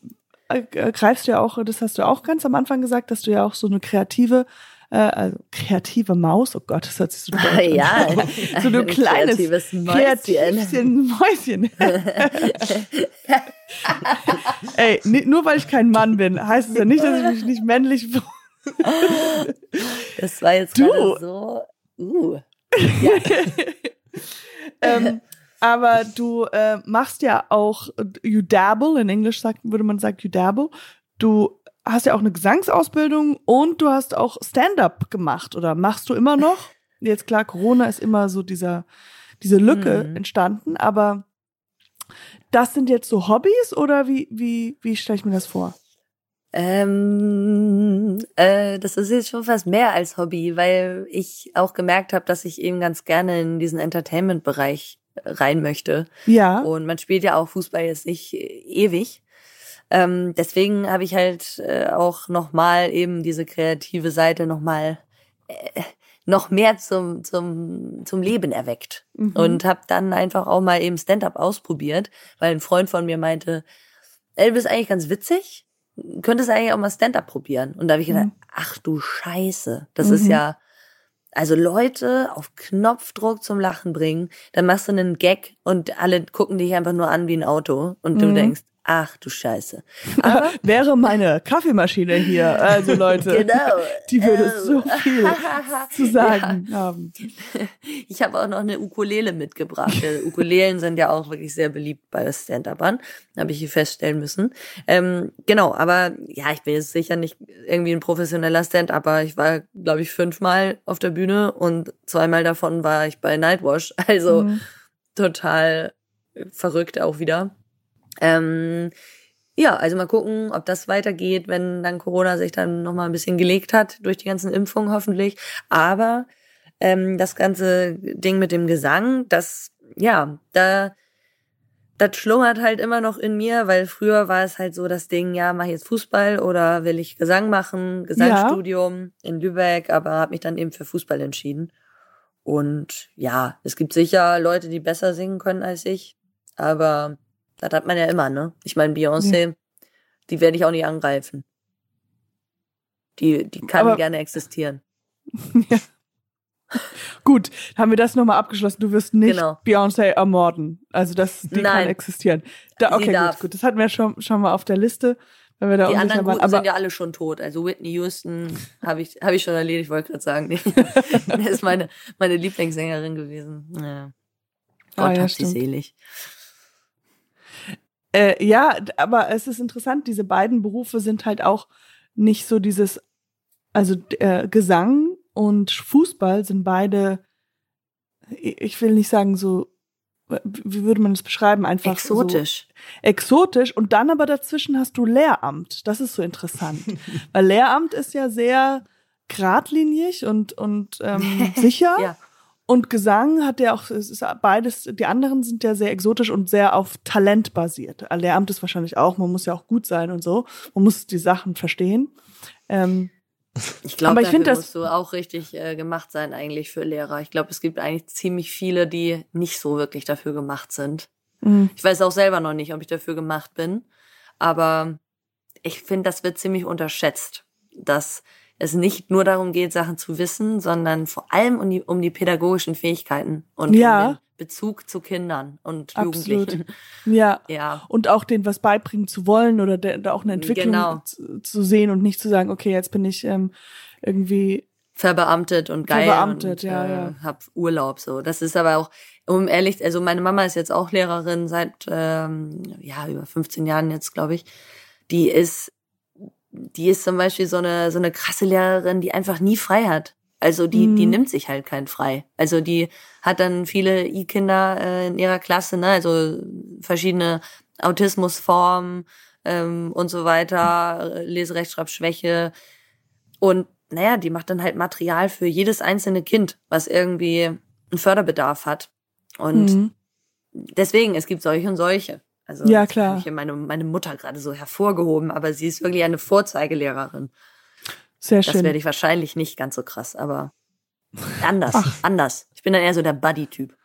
äh, greifst du ja auch, das hast du auch ganz am Anfang gesagt, dass du ja auch so eine kreative äh, also kreative Maus, oh Gott, das hört sich so deutsch an. Ja, so ein kleines kreatives Mäuschen. Mäuschen. Ey, nur weil ich kein Mann bin, heißt es ja nicht, dass ich mich nicht männlich Das war jetzt du. so. Uh. Ja. ähm, aber du äh, machst ja auch, you dabble, in Englisch sagt, würde man sagen, you dabble. Du hast ja auch eine Gesangsausbildung und du hast auch Stand-up gemacht oder machst du immer noch? Jetzt klar, Corona ist immer so dieser, diese Lücke mhm. entstanden, aber Das sind jetzt so Hobbys oder wie, wie, wie stelle ich mir das vor? Ähm, äh, das ist jetzt schon fast mehr als Hobby, weil ich auch gemerkt habe, dass ich eben ganz gerne in diesen Entertainment-Bereich rein möchte. Ja. Und man spielt ja auch Fußball jetzt nicht ewig. Ähm, deswegen habe ich halt äh, auch nochmal eben diese kreative Seite nochmal äh, noch mehr zum, zum, zum Leben erweckt. Mhm. Und habe dann einfach auch mal eben Stand-up ausprobiert, weil ein Freund von mir meinte, ey, du bist eigentlich ganz witzig, könntest eigentlich auch mal Stand-up probieren. Und da habe ich gedacht, mhm. ach du Scheiße, das mhm. ist ja, also Leute auf Knopfdruck zum Lachen bringen, dann machst du einen Gag und alle gucken dich einfach nur an wie ein Auto und du mhm. denkst, Ach du Scheiße. Aber Wäre meine Kaffeemaschine hier, also Leute, genau. die würde ähm. so viel zu sagen ja. haben. Ich habe auch noch eine Ukulele mitgebracht. Ukulelen sind ja auch wirklich sehr beliebt bei Stand-Upern, habe ich hier feststellen müssen. Ähm, genau, aber ja, ich bin jetzt sicher nicht irgendwie ein professioneller Stand-Upper. Ich war, glaube ich, fünfmal auf der Bühne und zweimal davon war ich bei Nightwash. Also mhm. total verrückt auch wieder. Ähm, ja, also mal gucken, ob das weitergeht, wenn dann Corona sich dann nochmal ein bisschen gelegt hat, durch die ganzen Impfungen hoffentlich. Aber ähm, das ganze Ding mit dem Gesang, das, ja, da, das schlummert halt immer noch in mir, weil früher war es halt so das Ding, ja, mach ich jetzt Fußball oder will ich Gesang machen, Gesangsstudium ja. in Lübeck, aber habe mich dann eben für Fußball entschieden. Und ja, es gibt sicher Leute, die besser singen können als ich, aber das hat man ja immer, ne? Ich meine, Beyoncé, ja. die werde ich auch nicht angreifen. Die, die kann Aber, gerne existieren. ja. Gut, haben wir das nochmal abgeschlossen. Du wirst nicht genau. Beyoncé ermorden. Also das, die Nein. kann existieren. Da, okay, gut, gut. Das hatten wir schon, schon mal auf der Liste. Wenn wir da die anderen Guten sind ja alle schon tot. Also Whitney Houston habe ich, hab ich schon erledigt, wollte gerade sagen. Die ist meine, meine Lieblingssängerin gewesen. Ja. Gott ah, ja, hat sie selig. Äh, ja, aber es ist interessant, diese beiden Berufe sind halt auch nicht so dieses, also äh, Gesang und Fußball sind beide, ich will nicht sagen so, wie würde man das beschreiben? Einfach exotisch. So exotisch und dann aber dazwischen hast du Lehramt. Das ist so interessant, weil Lehramt ist ja sehr geradlinig und und ähm, sicher. ja. Und Gesang hat ja auch, es ist beides, die anderen sind ja sehr exotisch und sehr auf Talent basiert. Lehramt ist wahrscheinlich auch, man muss ja auch gut sein und so. Man muss die Sachen verstehen. Ähm, ich glaube, dafür find, musst du auch richtig äh, gemacht sein eigentlich für Lehrer. Ich glaube, es gibt eigentlich ziemlich viele, die nicht so wirklich dafür gemacht sind. Mhm. Ich weiß auch selber noch nicht, ob ich dafür gemacht bin. Aber ich finde, das wird ziemlich unterschätzt, dass es nicht nur darum geht, Sachen zu wissen, sondern vor allem um die, um die pädagogischen Fähigkeiten und ja. um den Bezug zu Kindern und Absolut. Jugendlichen. Ja. ja. Und auch denen was beibringen zu wollen oder da auch eine Entwicklung genau. zu, zu, sehen und nicht zu sagen, okay, jetzt bin ich ähm, irgendwie verbeamtet und geil verbeamtet, und ja, ja. Äh, hab Urlaub so. Das ist aber auch um ehrlich, also meine Mama ist jetzt auch Lehrerin seit ähm, ja über 15 Jahren jetzt, glaube ich. Die ist die ist zum Beispiel so eine, so eine krasse Lehrerin, die einfach nie frei hat. Also die, mhm. die nimmt sich halt keinen frei. Also die hat dann viele I-Kinder äh, in ihrer Klasse, ne, also verschiedene Autismusformen ähm, und so weiter, Leserechtschreibschwäche. Und naja, die macht dann halt Material für jedes einzelne Kind, was irgendwie einen Förderbedarf hat. Und mhm. deswegen, es gibt solche und solche. Also ja, klar. habe ich hier meine, meine Mutter gerade so hervorgehoben, aber sie ist wirklich eine Vorzeigelehrerin. Sehr schön. Das werde ich wahrscheinlich nicht ganz so krass, aber anders, Ach. anders. Ich bin dann eher so der Buddy-Typ.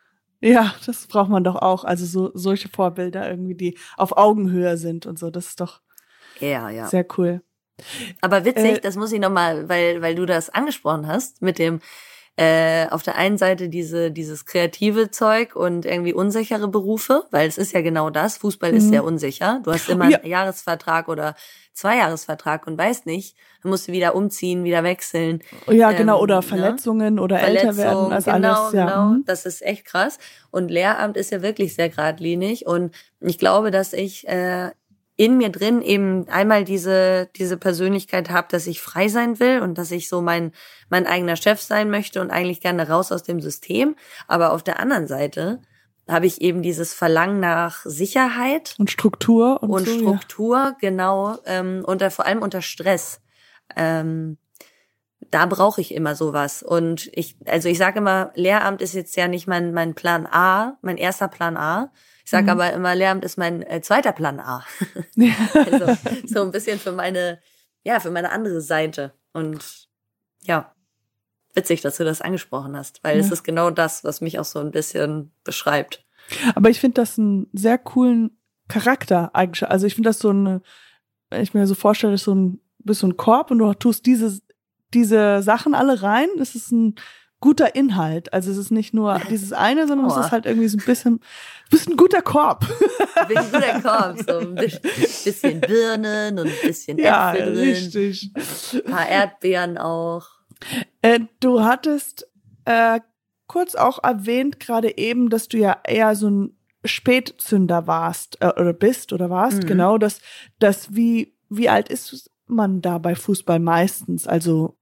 Ja, das braucht man doch auch. Also so solche Vorbilder irgendwie, die auf Augenhöhe sind und so. Das ist doch ja, ja. sehr cool. Aber witzig, äh, das muss ich nochmal, weil, weil du das angesprochen hast mit dem, äh, auf der einen Seite diese, dieses kreative Zeug und irgendwie unsichere Berufe, weil es ist ja genau das. Fußball mhm. ist sehr unsicher. Du hast immer ja. einen Jahresvertrag oder Zweijahresvertrag und weißt nicht, dann musst du wieder umziehen, wieder wechseln. Ja, genau, oder ähm, Verletzungen ne? oder Verletzung, älter werden, also genau, alles. Ja. Genau, mhm. das ist echt krass. Und Lehramt ist ja wirklich sehr geradlinig und ich glaube, dass ich äh, in mir drin eben einmal diese, diese Persönlichkeit habe, dass ich frei sein will und dass ich so mein, mein eigener Chef sein möchte und eigentlich gerne raus aus dem System. Aber auf der anderen Seite habe ich eben dieses Verlangen nach Sicherheit und Struktur und, und so, Struktur, ja. genau, ähm, unter vor allem unter Stress. Ähm, da brauche ich immer sowas. Und ich, also ich sage immer, Lehramt ist jetzt ja nicht mein, mein Plan A, mein erster Plan A. Ich sage mhm. aber immer, Lehramt ist mein äh, zweiter Plan A. also so ein bisschen für meine, ja, für meine andere Seite. Und ja, witzig, dass du das angesprochen hast, weil ja. es ist genau das, was mich auch so ein bisschen beschreibt. Aber ich finde das einen sehr coolen Charakter eigentlich. Also ich finde das so eine, wenn ich mir so vorstelle, so ein, bist so ein Korb und du tust diese diese Sachen alle rein. Es ist ein guter Inhalt. Also es ist nicht nur dieses eine, sondern oh. es ist halt irgendwie so ein bisschen, bisschen ein guter Korb. Ein bisschen guter Korb, so ein bisschen Birnen und ein bisschen ja, Äpfel drin. Richtig. Ein paar Erdbeeren auch. Äh, du hattest äh, kurz auch erwähnt gerade eben, dass du ja eher so ein Spätzünder warst äh, oder bist oder warst, mhm. genau, dass das wie wie alt ist man da bei Fußball meistens? Also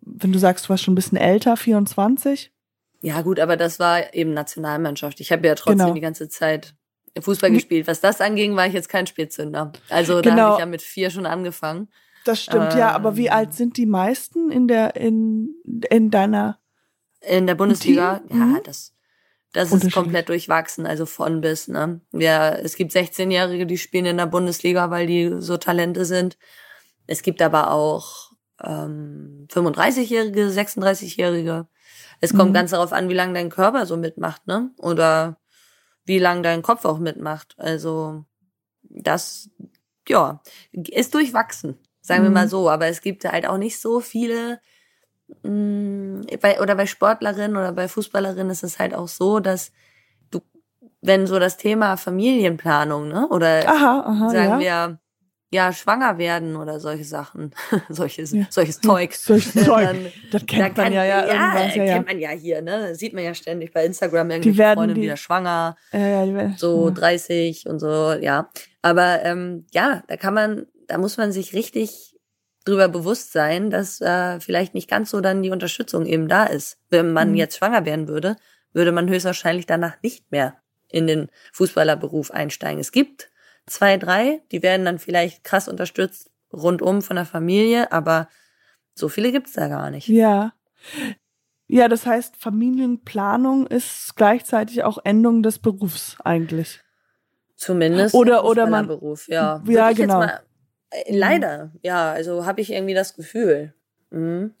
wenn du sagst, du warst schon ein bisschen älter, 24? Ja, gut, aber das war eben Nationalmannschaft. Ich habe ja trotzdem genau. die ganze Zeit Fußball gespielt. Was das anging, war ich jetzt kein Spätzünder. Also da genau. habe ich ja mit vier schon angefangen. Das stimmt, ähm, ja, aber wie ähm. alt sind die meisten in der, in, in deiner in der Bundesliga? Team? Ja, mhm. das, das ist komplett durchwachsen, also von bis, ne? Ja, es gibt 16-Jährige, die spielen in der Bundesliga, weil die so Talente sind. Es gibt aber auch ähm, 35-Jährige, 36-Jährige. Es kommt mhm. ganz darauf an, wie lange dein Körper so mitmacht, ne? Oder wie lange dein Kopf auch mitmacht. Also das, ja, ist durchwachsen, sagen mhm. wir mal mhm. so. Aber es gibt halt auch nicht so viele mh, mm, bei, oder bei Sportlerinnen oder bei Fußballerinnen ist es halt auch so, dass du, wenn so das Thema Familienplanung, ne? Oder aha, aha, sagen ja. wir ja, schwanger werden oder solche Sachen, solches, ja. solches Zeug. Solches Zeug. Dann, das kennt man ja, ja, ja, ja, ja. kennt man ja hier, ne? Das sieht man ja ständig bei Instagram, irgendwie Freundin die, wieder schwanger, ja, die werden, so 30 und so, ja. Aber ähm, ja, da kann man, da muss man sich richtig drüber bewusst sein, dass äh, vielleicht nicht ganz so dann die Unterstützung eben da ist. Wenn man mhm. jetzt schwanger werden würde, würde man höchstwahrscheinlich danach nicht mehr in den Fußballerberuf einsteigen. Es gibt zwei, drei, die werden dann vielleicht krass unterstützt rundum von der Familie, aber so viele gibt's da gar nicht. Ja. Ja, das heißt, Familienplanung ist gleichzeitig auch Endung des Berufs eigentlich. Zumindest oder oder man Beruf, ja. Ja, genau. Mal, äh, leider, ja, also habe ich irgendwie das Gefühl. Mhm.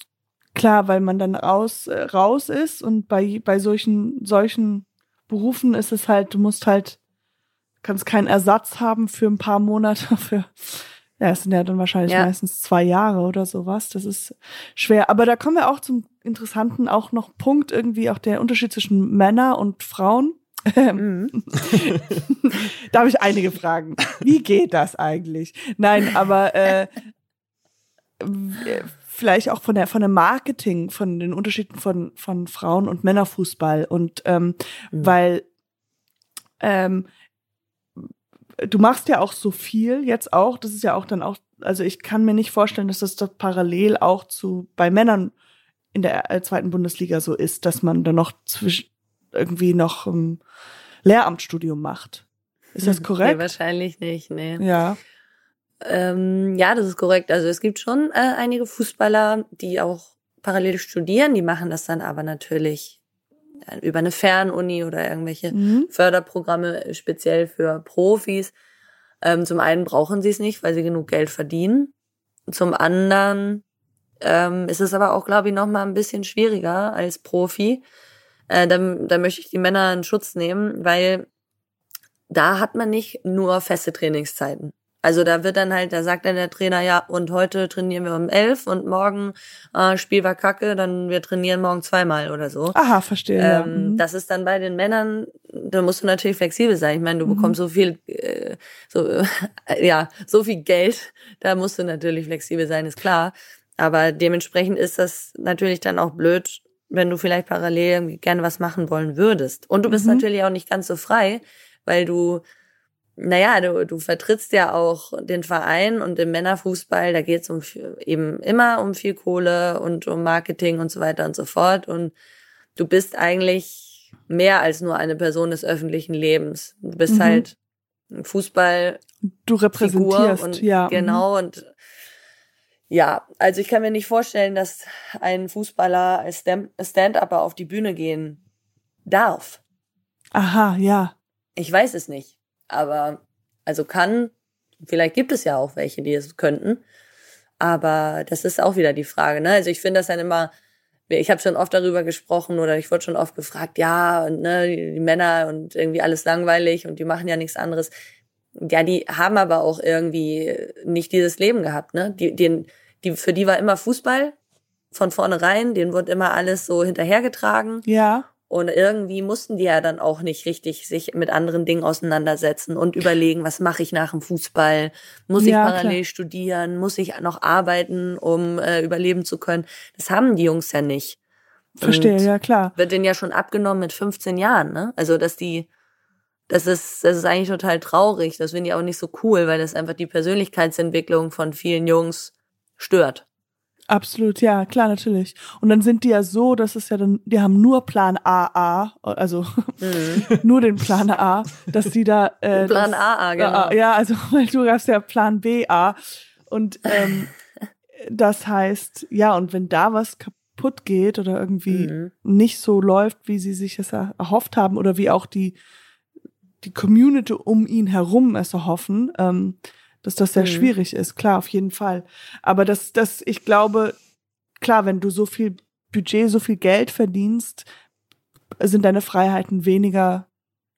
Klar, weil man dann raus äh, raus ist und bei bei solchen solchen Berufen ist es halt, du musst halt kannst keinen Ersatz haben für ein paar Monate für ja, es sind ja dann wahrscheinlich ja. meistens zwei Jahre oder sowas. Das ist schwer. Aber da kommen wir auch zum interessanten auch noch Punkt irgendwie auch der Unterschied zwischen Männer und Frauen. Mhm. da habe ich einige Fragen. Wie geht das eigentlich? Nein, aber äh, vielleicht auch von der von dem Marketing, von den Unterschieden von von Frauen und Männerfußball und ähm, mhm. weil ähm, du machst ja auch so viel jetzt auch, das ist ja auch dann auch, also ich kann mir nicht vorstellen, dass das doch parallel auch zu bei Männern in der äh, zweiten Bundesliga so ist, dass man dann noch zwischen irgendwie noch ein Lehramtsstudium macht. Ist das korrekt? Nee, wahrscheinlich nicht, nee. Ja. Ähm, ja, das ist korrekt. Also es gibt schon äh, einige Fußballer, die auch parallel studieren, die machen das dann aber natürlich über eine Fernuni oder irgendwelche mhm. Förderprogramme speziell für Profis. Ähm, zum einen brauchen sie es nicht, weil sie genug Geld verdienen. Zum anderen ähm, ist es aber auch, glaube ich, noch mal ein bisschen schwieriger als Profi. Äh, da, da möchte ich die Männer in Schutz nehmen, weil da hat man nicht nur feste Trainingszeiten. Also da wird dann halt, da sagt dann der Trainer, ja, und heute trainieren wir um elf und morgen äh, Spiel war kacke, dann wir trainieren morgen zweimal oder so. Aha, verstehe. Ähm, ja. mhm. Das ist dann bei den Männern, da musst du natürlich flexibel sein. Ich meine, du mhm. bekommst so viel, äh, so, äh, ja, so viel Geld, da musst du natürlich flexibel sein, ist klar. Aber dementsprechend ist das natürlich dann auch blöd, wenn du vielleicht parallel gerne was machen wollen würdest. Und du bist mhm. natürlich auch nicht ganz so frei, weil du naja, du, du vertrittst ja auch den Verein und im Männerfußball, da geht es um eben immer um viel Kohle und um Marketing und so weiter und so fort. Und du bist eigentlich mehr als nur eine Person des öffentlichen Lebens. Du bist mhm. halt Fußball. Du repräsentierst, und, ja. Genau, mhm. und ja, also ich kann mir nicht vorstellen, dass ein Fußballer als Stand-Upper auf die Bühne gehen darf. Aha, ja. Ich weiß es nicht, aber also kann, vielleicht gibt es ja auch welche, die es könnten, aber das ist auch wieder die Frage. Ne? Also ich finde das dann immer, ich habe schon oft darüber gesprochen oder ich wurde schon oft gefragt, ja, und ne, die Männer und irgendwie alles langweilig und die machen ja nichts anderes. Ja, die haben aber auch irgendwie nicht dieses Leben gehabt, ne? Die, den, die, für die war immer Fußball von vornherein, denen wurde immer alles so hinterhergetragen. Ja. Und irgendwie mussten die ja dann auch nicht richtig sich mit anderen Dingen auseinandersetzen und überlegen, was mache ich nach dem Fußball? Muss ich parallel klar. studieren? Muss ich noch arbeiten, um äh, überleben zu können? Das haben die Jungs ja nicht. Verstehe, und ja klar. Wird denen ja schon abgenommen mit 15 Jahren, ne? Also, dass die, das ist, das ist eigentlich total traurig. Das finde ich auch nicht so cool, weil das einfach die Persönlichkeitsentwicklung von vielen Jungs stört. Absolut, ja, klar, natürlich. Und dann sind die ja so, dass es ja dann, die haben nur Plan AA, also mhm. nur den Plan A, dass die da äh, Plan das, AA, genau. Äh, ja, also weil du hast ja Plan BA und ähm, das heißt, ja, und wenn da was kaputt geht oder irgendwie mhm. nicht so läuft, wie sie sich es erhofft haben oder wie auch die die Community um ihn herum es erhoffen, ähm, dass das sehr mhm. schwierig ist, klar, auf jeden Fall. Aber das, das, ich glaube, klar, wenn du so viel Budget, so viel Geld verdienst, sind deine Freiheiten weniger.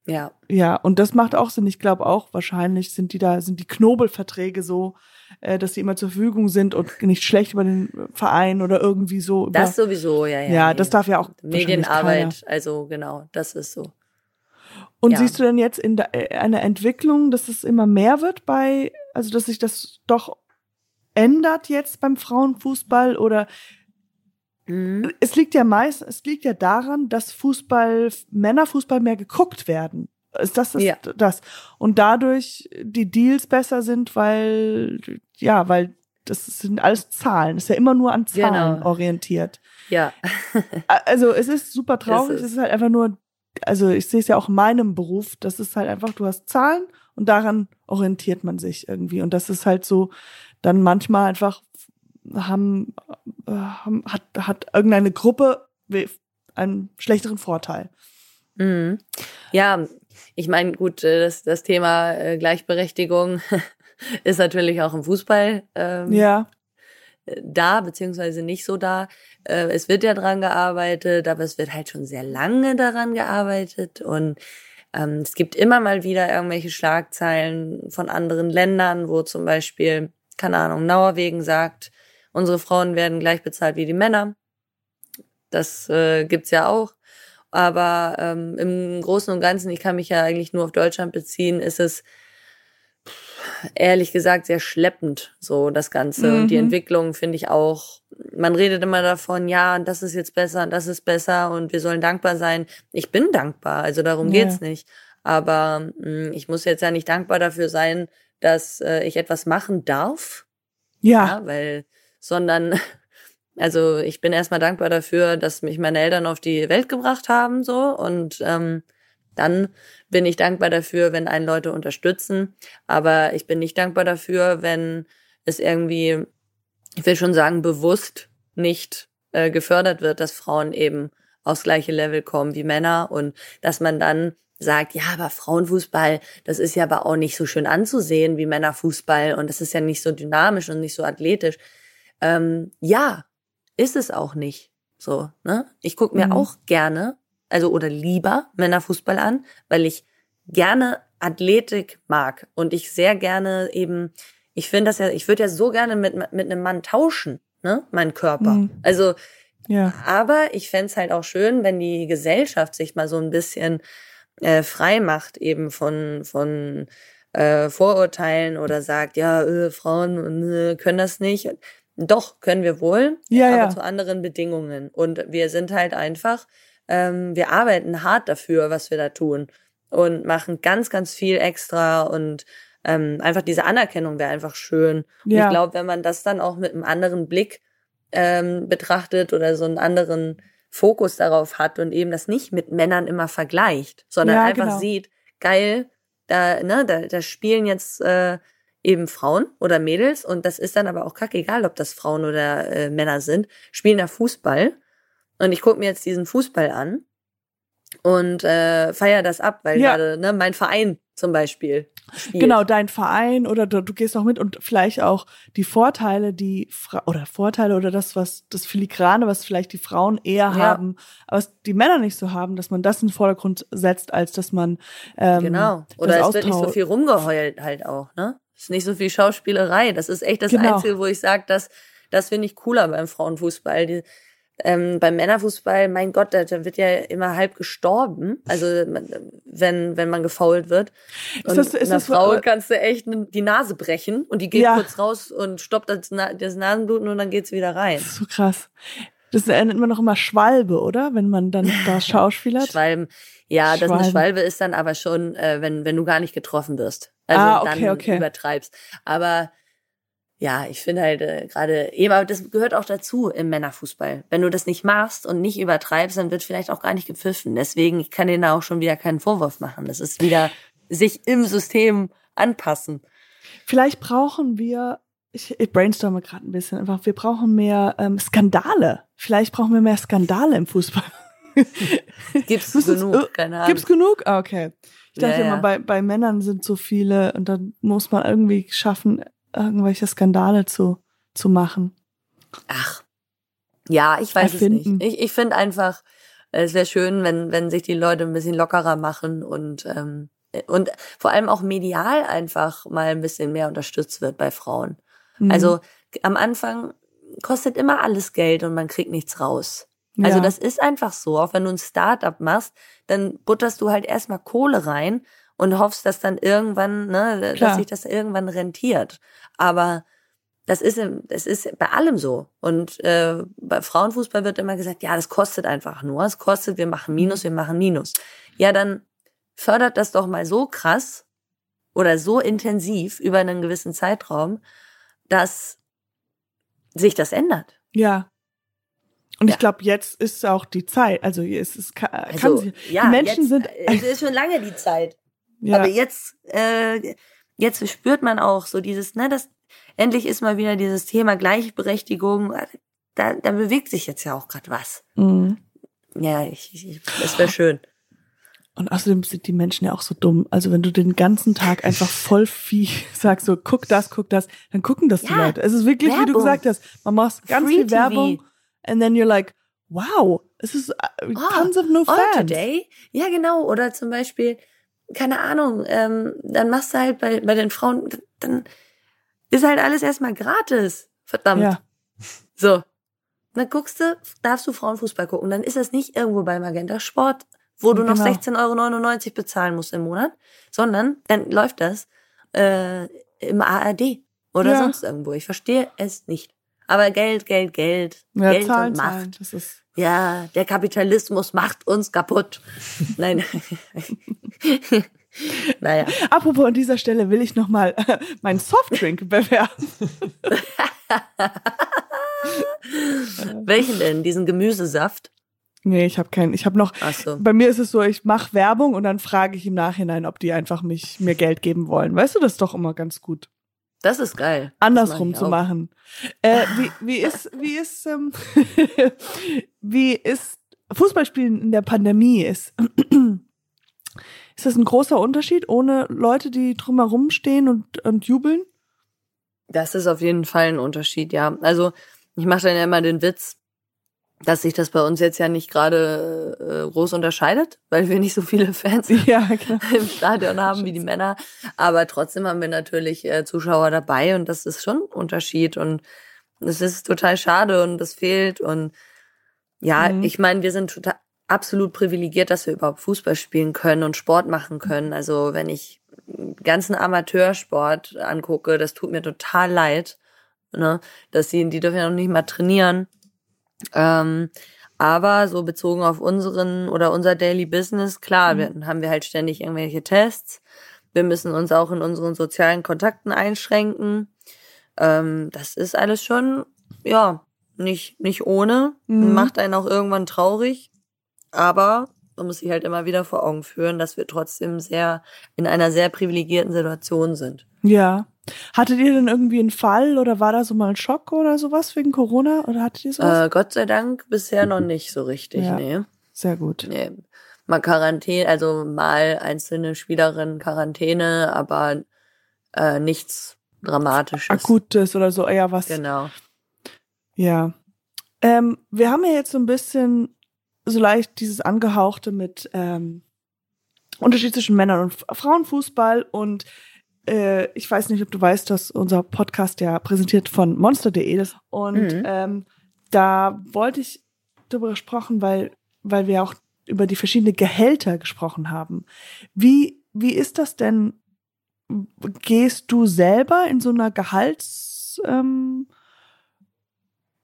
Ja. Ja, und das macht auch Sinn. Ich glaube auch, wahrscheinlich sind die da, sind die Knobelverträge so, äh, dass sie immer zur Verfügung sind und nicht schlecht über den Verein oder irgendwie so. Über, das sowieso, ja, ja. Ja, nee. das darf ja auch. Medienarbeit, also genau, das ist so. Und ja. siehst du denn jetzt in der, äh, einer Entwicklung, dass es immer mehr wird bei, also dass sich das doch ändert jetzt beim Frauenfußball oder mhm. es liegt ja meist, es liegt ja daran, dass Fußball, Männerfußball mehr geguckt werden. Ist das, das, ja. das? Und dadurch die Deals besser sind, weil, ja, weil das sind alles Zahlen. ist ja immer nur an Zahlen genau. orientiert. Ja. also es ist super traurig. Es ist halt einfach nur also ich sehe es ja auch in meinem Beruf, das ist halt einfach, du hast Zahlen und daran orientiert man sich irgendwie. Und das ist halt so, dann manchmal einfach haben, äh, haben hat, hat irgendeine Gruppe einen schlechteren Vorteil. Mhm. Ja, ich meine, gut, äh, das, das Thema äh, Gleichberechtigung ist natürlich auch im Fußball ähm, ja da, beziehungsweise nicht so da. Äh, es wird ja dran gearbeitet, aber es wird halt schon sehr lange daran gearbeitet und ähm, es gibt immer mal wieder irgendwelche Schlagzeilen von anderen Ländern, wo zum Beispiel, keine Ahnung, Norwegen sagt, unsere Frauen werden gleich bezahlt wie die Männer. Das äh, gibt's ja auch. Aber ähm, im Großen und Ganzen, ich kann mich ja eigentlich nur auf Deutschland beziehen, ist es ehrlich gesagt sehr schleppend, so das Ganze. Mhm. Und die mhm. Entwicklung finde ich auch, man redet immer davon, ja, das ist jetzt besser, das ist besser und wir sollen dankbar sein. Ich bin dankbar, also darum ja. geht's nicht. Aber mh, hm, ich muss jetzt ja nicht dankbar dafür sein, dass äh, ich etwas machen darf. Ja. ja. Weil, sondern, also ich bin erstmal dankbar dafür, dass mich meine Eltern auf die Welt gebracht haben, so und ähm, dann bin ich dankbar dafür, wenn einen Leute unterstützen. Aber ich bin nicht dankbar dafür, wenn es irgendwie, ich will schon sagen, bewusst nicht äh, gefördert wird, dass Frauen eben aufs gleiche Level kommen wie Männer und dass man dann sagt, ja, aber Frauenfußball, das ist ja aber auch nicht so schön anzusehen wie Männerfußball und das ist ja nicht so dynamisch und nicht so athletisch. Ähm, ja, ist es auch nicht. So, ne? Ich gucke mir mhm. auch gerne also oder lieber Männerfußball an, weil ich gerne Athletik mag und ich sehr gerne eben, ich finde das ja, ich würde ja so gerne mit, mit einem Mann tauschen, ne, mein Körper. Mhm. Also, ja. aber ich fände es halt auch schön, wenn die Gesellschaft sich mal so ein bisschen äh, frei macht eben von, von äh, Vorurteilen oder sagt, ja, äh, Frauen äh, können das nicht. Doch, können wir wohl, ja, aber ja. zu anderen Bedingungen. Und wir sind halt einfach ähm, wir arbeiten hart dafür, was wir da tun und machen ganz, ganz viel extra und ähm, einfach diese Anerkennung wäre einfach schön. Ja. ich glaube, wenn man das dann auch mit einem anderen Blick ähm, betrachtet oder so einen anderen Fokus darauf hat und eben das nicht mit Männern immer vergleicht, sondern Ja, einfach genau. sieht, geil, da, ne, da, da spielen jetzt äh, eben Frauen oder Mädels und das ist dann aber auch kackegal, ob das Frauen oder äh, Männer sind, spielen da Fußball und ich gucke mir jetzt diesen Fußball an und äh, feier das ab, weil Ja. gerade ne, mein Verein zum Beispiel spielt. Genau, dein Verein oder du, du gehst auch mit und vielleicht auch die Vorteile, die Fra oder Vorteile oder das, was das Filigrane, was vielleicht die Frauen eher Ja. haben, aber was die Männer nicht so haben, dass man das in den Vordergrund setzt, als dass man ähm, Genau. Oder es wird nicht so viel rumgeheult halt auch, ne? Es ist nicht so viel Schauspielerei. Das ist echt das Genau. Einzige, wo ich sage, das, das finde ich cooler beim Frauenfußball. Die, ähm, beim Männerfußball, mein Gott, da, da wird ja immer halb gestorben. Also wenn, wenn man gefault wird. Und das- ist einer das so- Frau kannst du echt die Nase brechen und die geht Ja. kurz raus und stoppt das, das Nasenbluten und dann geht's wieder rein. Das ist so krass. Das nennt man noch immer Schwalbe, oder? Wenn man dann da schauspielert. Schwalben. Ja, das eine Schwalben. Schwalbe ist dann aber schon, äh, wenn, wenn du gar nicht getroffen wirst. Also Ah, okay, dann okay. übertreibst. Aber ja, ich finde halt äh, gerade eben, aber das gehört auch dazu im Männerfußball. Wenn du das nicht machst und nicht übertreibst, dann wird vielleicht auch gar nicht gepfiffen. Deswegen, ich kann denen da auch schon wieder keinen Vorwurf machen. Das ist wieder sich im System anpassen. Vielleicht brauchen wir, ich, ich brainstorme gerade ein bisschen, einfach, wir brauchen mehr ähm, Skandale. Vielleicht brauchen wir mehr Skandale im Fußball. Gibt's genug, äh, keine Ahnung. Gibt's genug? Ah, okay. Ich dachte Ja, ja. immer, bei, bei Männern sind so viele und dann muss man irgendwie schaffen, irgendwelche Skandale zu, zu machen. Ach, ja, ich weiß Erfinden. es nicht. Ich, ich finde einfach, es wäre schön, wenn, wenn sich die Leute ein bisschen lockerer machen und, ähm, und vor allem auch medial einfach mal ein bisschen mehr unterstützt wird bei Frauen. Mhm. Also am Anfang kostet immer alles Geld und man kriegt nichts raus. Also Ja. das ist einfach so. Auch wenn du ein Start-up machst, dann butterst du halt erstmal Kohle rein und hoffst, dass dann irgendwann, ne, Klar. dass sich das irgendwann rentiert. Aber das ist, das ist bei allem so. Und äh, bei Frauenfußball wird immer gesagt, ja, das kostet einfach nur. Es kostet, wir machen Minus, wir machen Minus. Ja, dann fördert das doch mal so krass oder so intensiv über einen gewissen Zeitraum, dass sich das ändert. Ja. Und Ja. ich glaube, jetzt ist auch die Zeit. Also es ist, kann, kann Also, sie, ja, die Menschen jetzt, sind, Es ist schon lange die Zeit. Ja, Aber jetzt, äh, jetzt spürt man auch so dieses, ne, das endlich ist mal wieder dieses Thema Gleichberechtigung. Da, da bewegt sich jetzt ja auch gerade was. mhm. Ja, ich, ich, das wäre schön. Und außerdem sind die Menschen ja auch so dumm. Also wenn du den ganzen Tag einfach voll viel sagst, so guck das, guck das, dann gucken das die Ja, Leute. Es ist wirklich, wie du Werbung. gesagt hast, man macht ganz Free viel TV. Werbung and then you're like, wow, es ist uh, Ah, tons of no fans. today? Ja, genau. Oder zum Beispiel, keine Ahnung, ähm, dann machst du halt bei, bei den Frauen, dann ist halt alles erstmal gratis. Verdammt. Ja, So. Dann guckst du, darfst du Frauenfußball gucken. Dann ist das nicht irgendwo bei Magenta Sport, wo du noch Genau. 16,99 Euro bezahlen musst im Monat, sondern dann läuft das äh, im ARD oder Ja. sonst irgendwo. Ich verstehe es nicht. Aber Geld, Geld, Geld. ja Geld Zahlen, und Macht. Zahlen. Das ist Ja, der Kapitalismus macht uns kaputt. Nein. naja. Apropos an dieser Stelle will ich noch mal äh, meinen Softdrink bewerben. Welchen denn? Diesen Gemüsesaft? Nee, ich habe keinen. Ich habe noch. Ach so. Bei mir ist es so, ich mache Werbung und dann frage ich im Nachhinein, ob die einfach mich mir Geld geben wollen. Weißt du, das ist doch immer ganz gut. Das ist geil. Andersrum mach zu machen. Äh, wie, wie ist, wie ist, ähm, wie ist Fußballspielen in der Pandemie? Ist, ist das ein großer Unterschied ohne Leute, die drumherum stehen und, und jubeln? Das ist auf jeden Fall ein Unterschied, ja. Also ich mache dann ja immer den Witz, dass sich das bei uns jetzt ja nicht gerade äh, groß unterscheidet, weil wir nicht so viele Fans Ja, im Stadion haben wie die Männer. Aber trotzdem haben wir natürlich äh, Zuschauer dabei und das ist schon ein Unterschied und es ist total schade und das fehlt und ja, Mhm. ich meine, wir sind total absolut privilegiert, dass wir überhaupt Fußball spielen können und Sport machen können. Also wenn ich ganzen Amateursport angucke, das tut mir total leid, ne, dass sie, die dürfen ja noch nicht mal trainieren. Ähm, aber so bezogen auf unseren oder unser Daily Business, klar, Mhm. wir, haben wir halt ständig irgendwelche Tests. Wir müssen uns auch in unseren sozialen Kontakten einschränken. Ähm, das ist alles schon, ja, nicht, nicht ohne, Mhm. macht einen auch irgendwann traurig, aber man muss sich halt immer wieder vor Augen führen, dass wir trotzdem sehr in einer sehr privilegierten Situation sind. Ja. Hattet ihr denn irgendwie einen Fall oder war da so mal ein Schock oder sowas wegen Corona? Oder hattet ihr sowas? Äh, Gott sei Dank bisher noch nicht so richtig, Ja. nee. Sehr gut. nee. Mal Quarantäne, also mal einzelne Spielerinnen Quarantäne, aber äh, nichts Dramatisches. Akutes oder so, eher was. Genau. Ja. Ähm, wir haben ja jetzt so ein bisschen so leicht dieses Angehauchte mit ähm, Unterschied zwischen Männern und Frauenfußball und äh, ich weiß nicht, ob du weißt, dass unser Podcast ja präsentiert von monster.de ist. Und Mhm. ähm, da wollte ich darüber gesprochen, weil, weil wir auch über die verschiedenen Gehälter gesprochen haben. Wie, wie ist das denn? Gehst du selber in so einer Gehalts, ähm,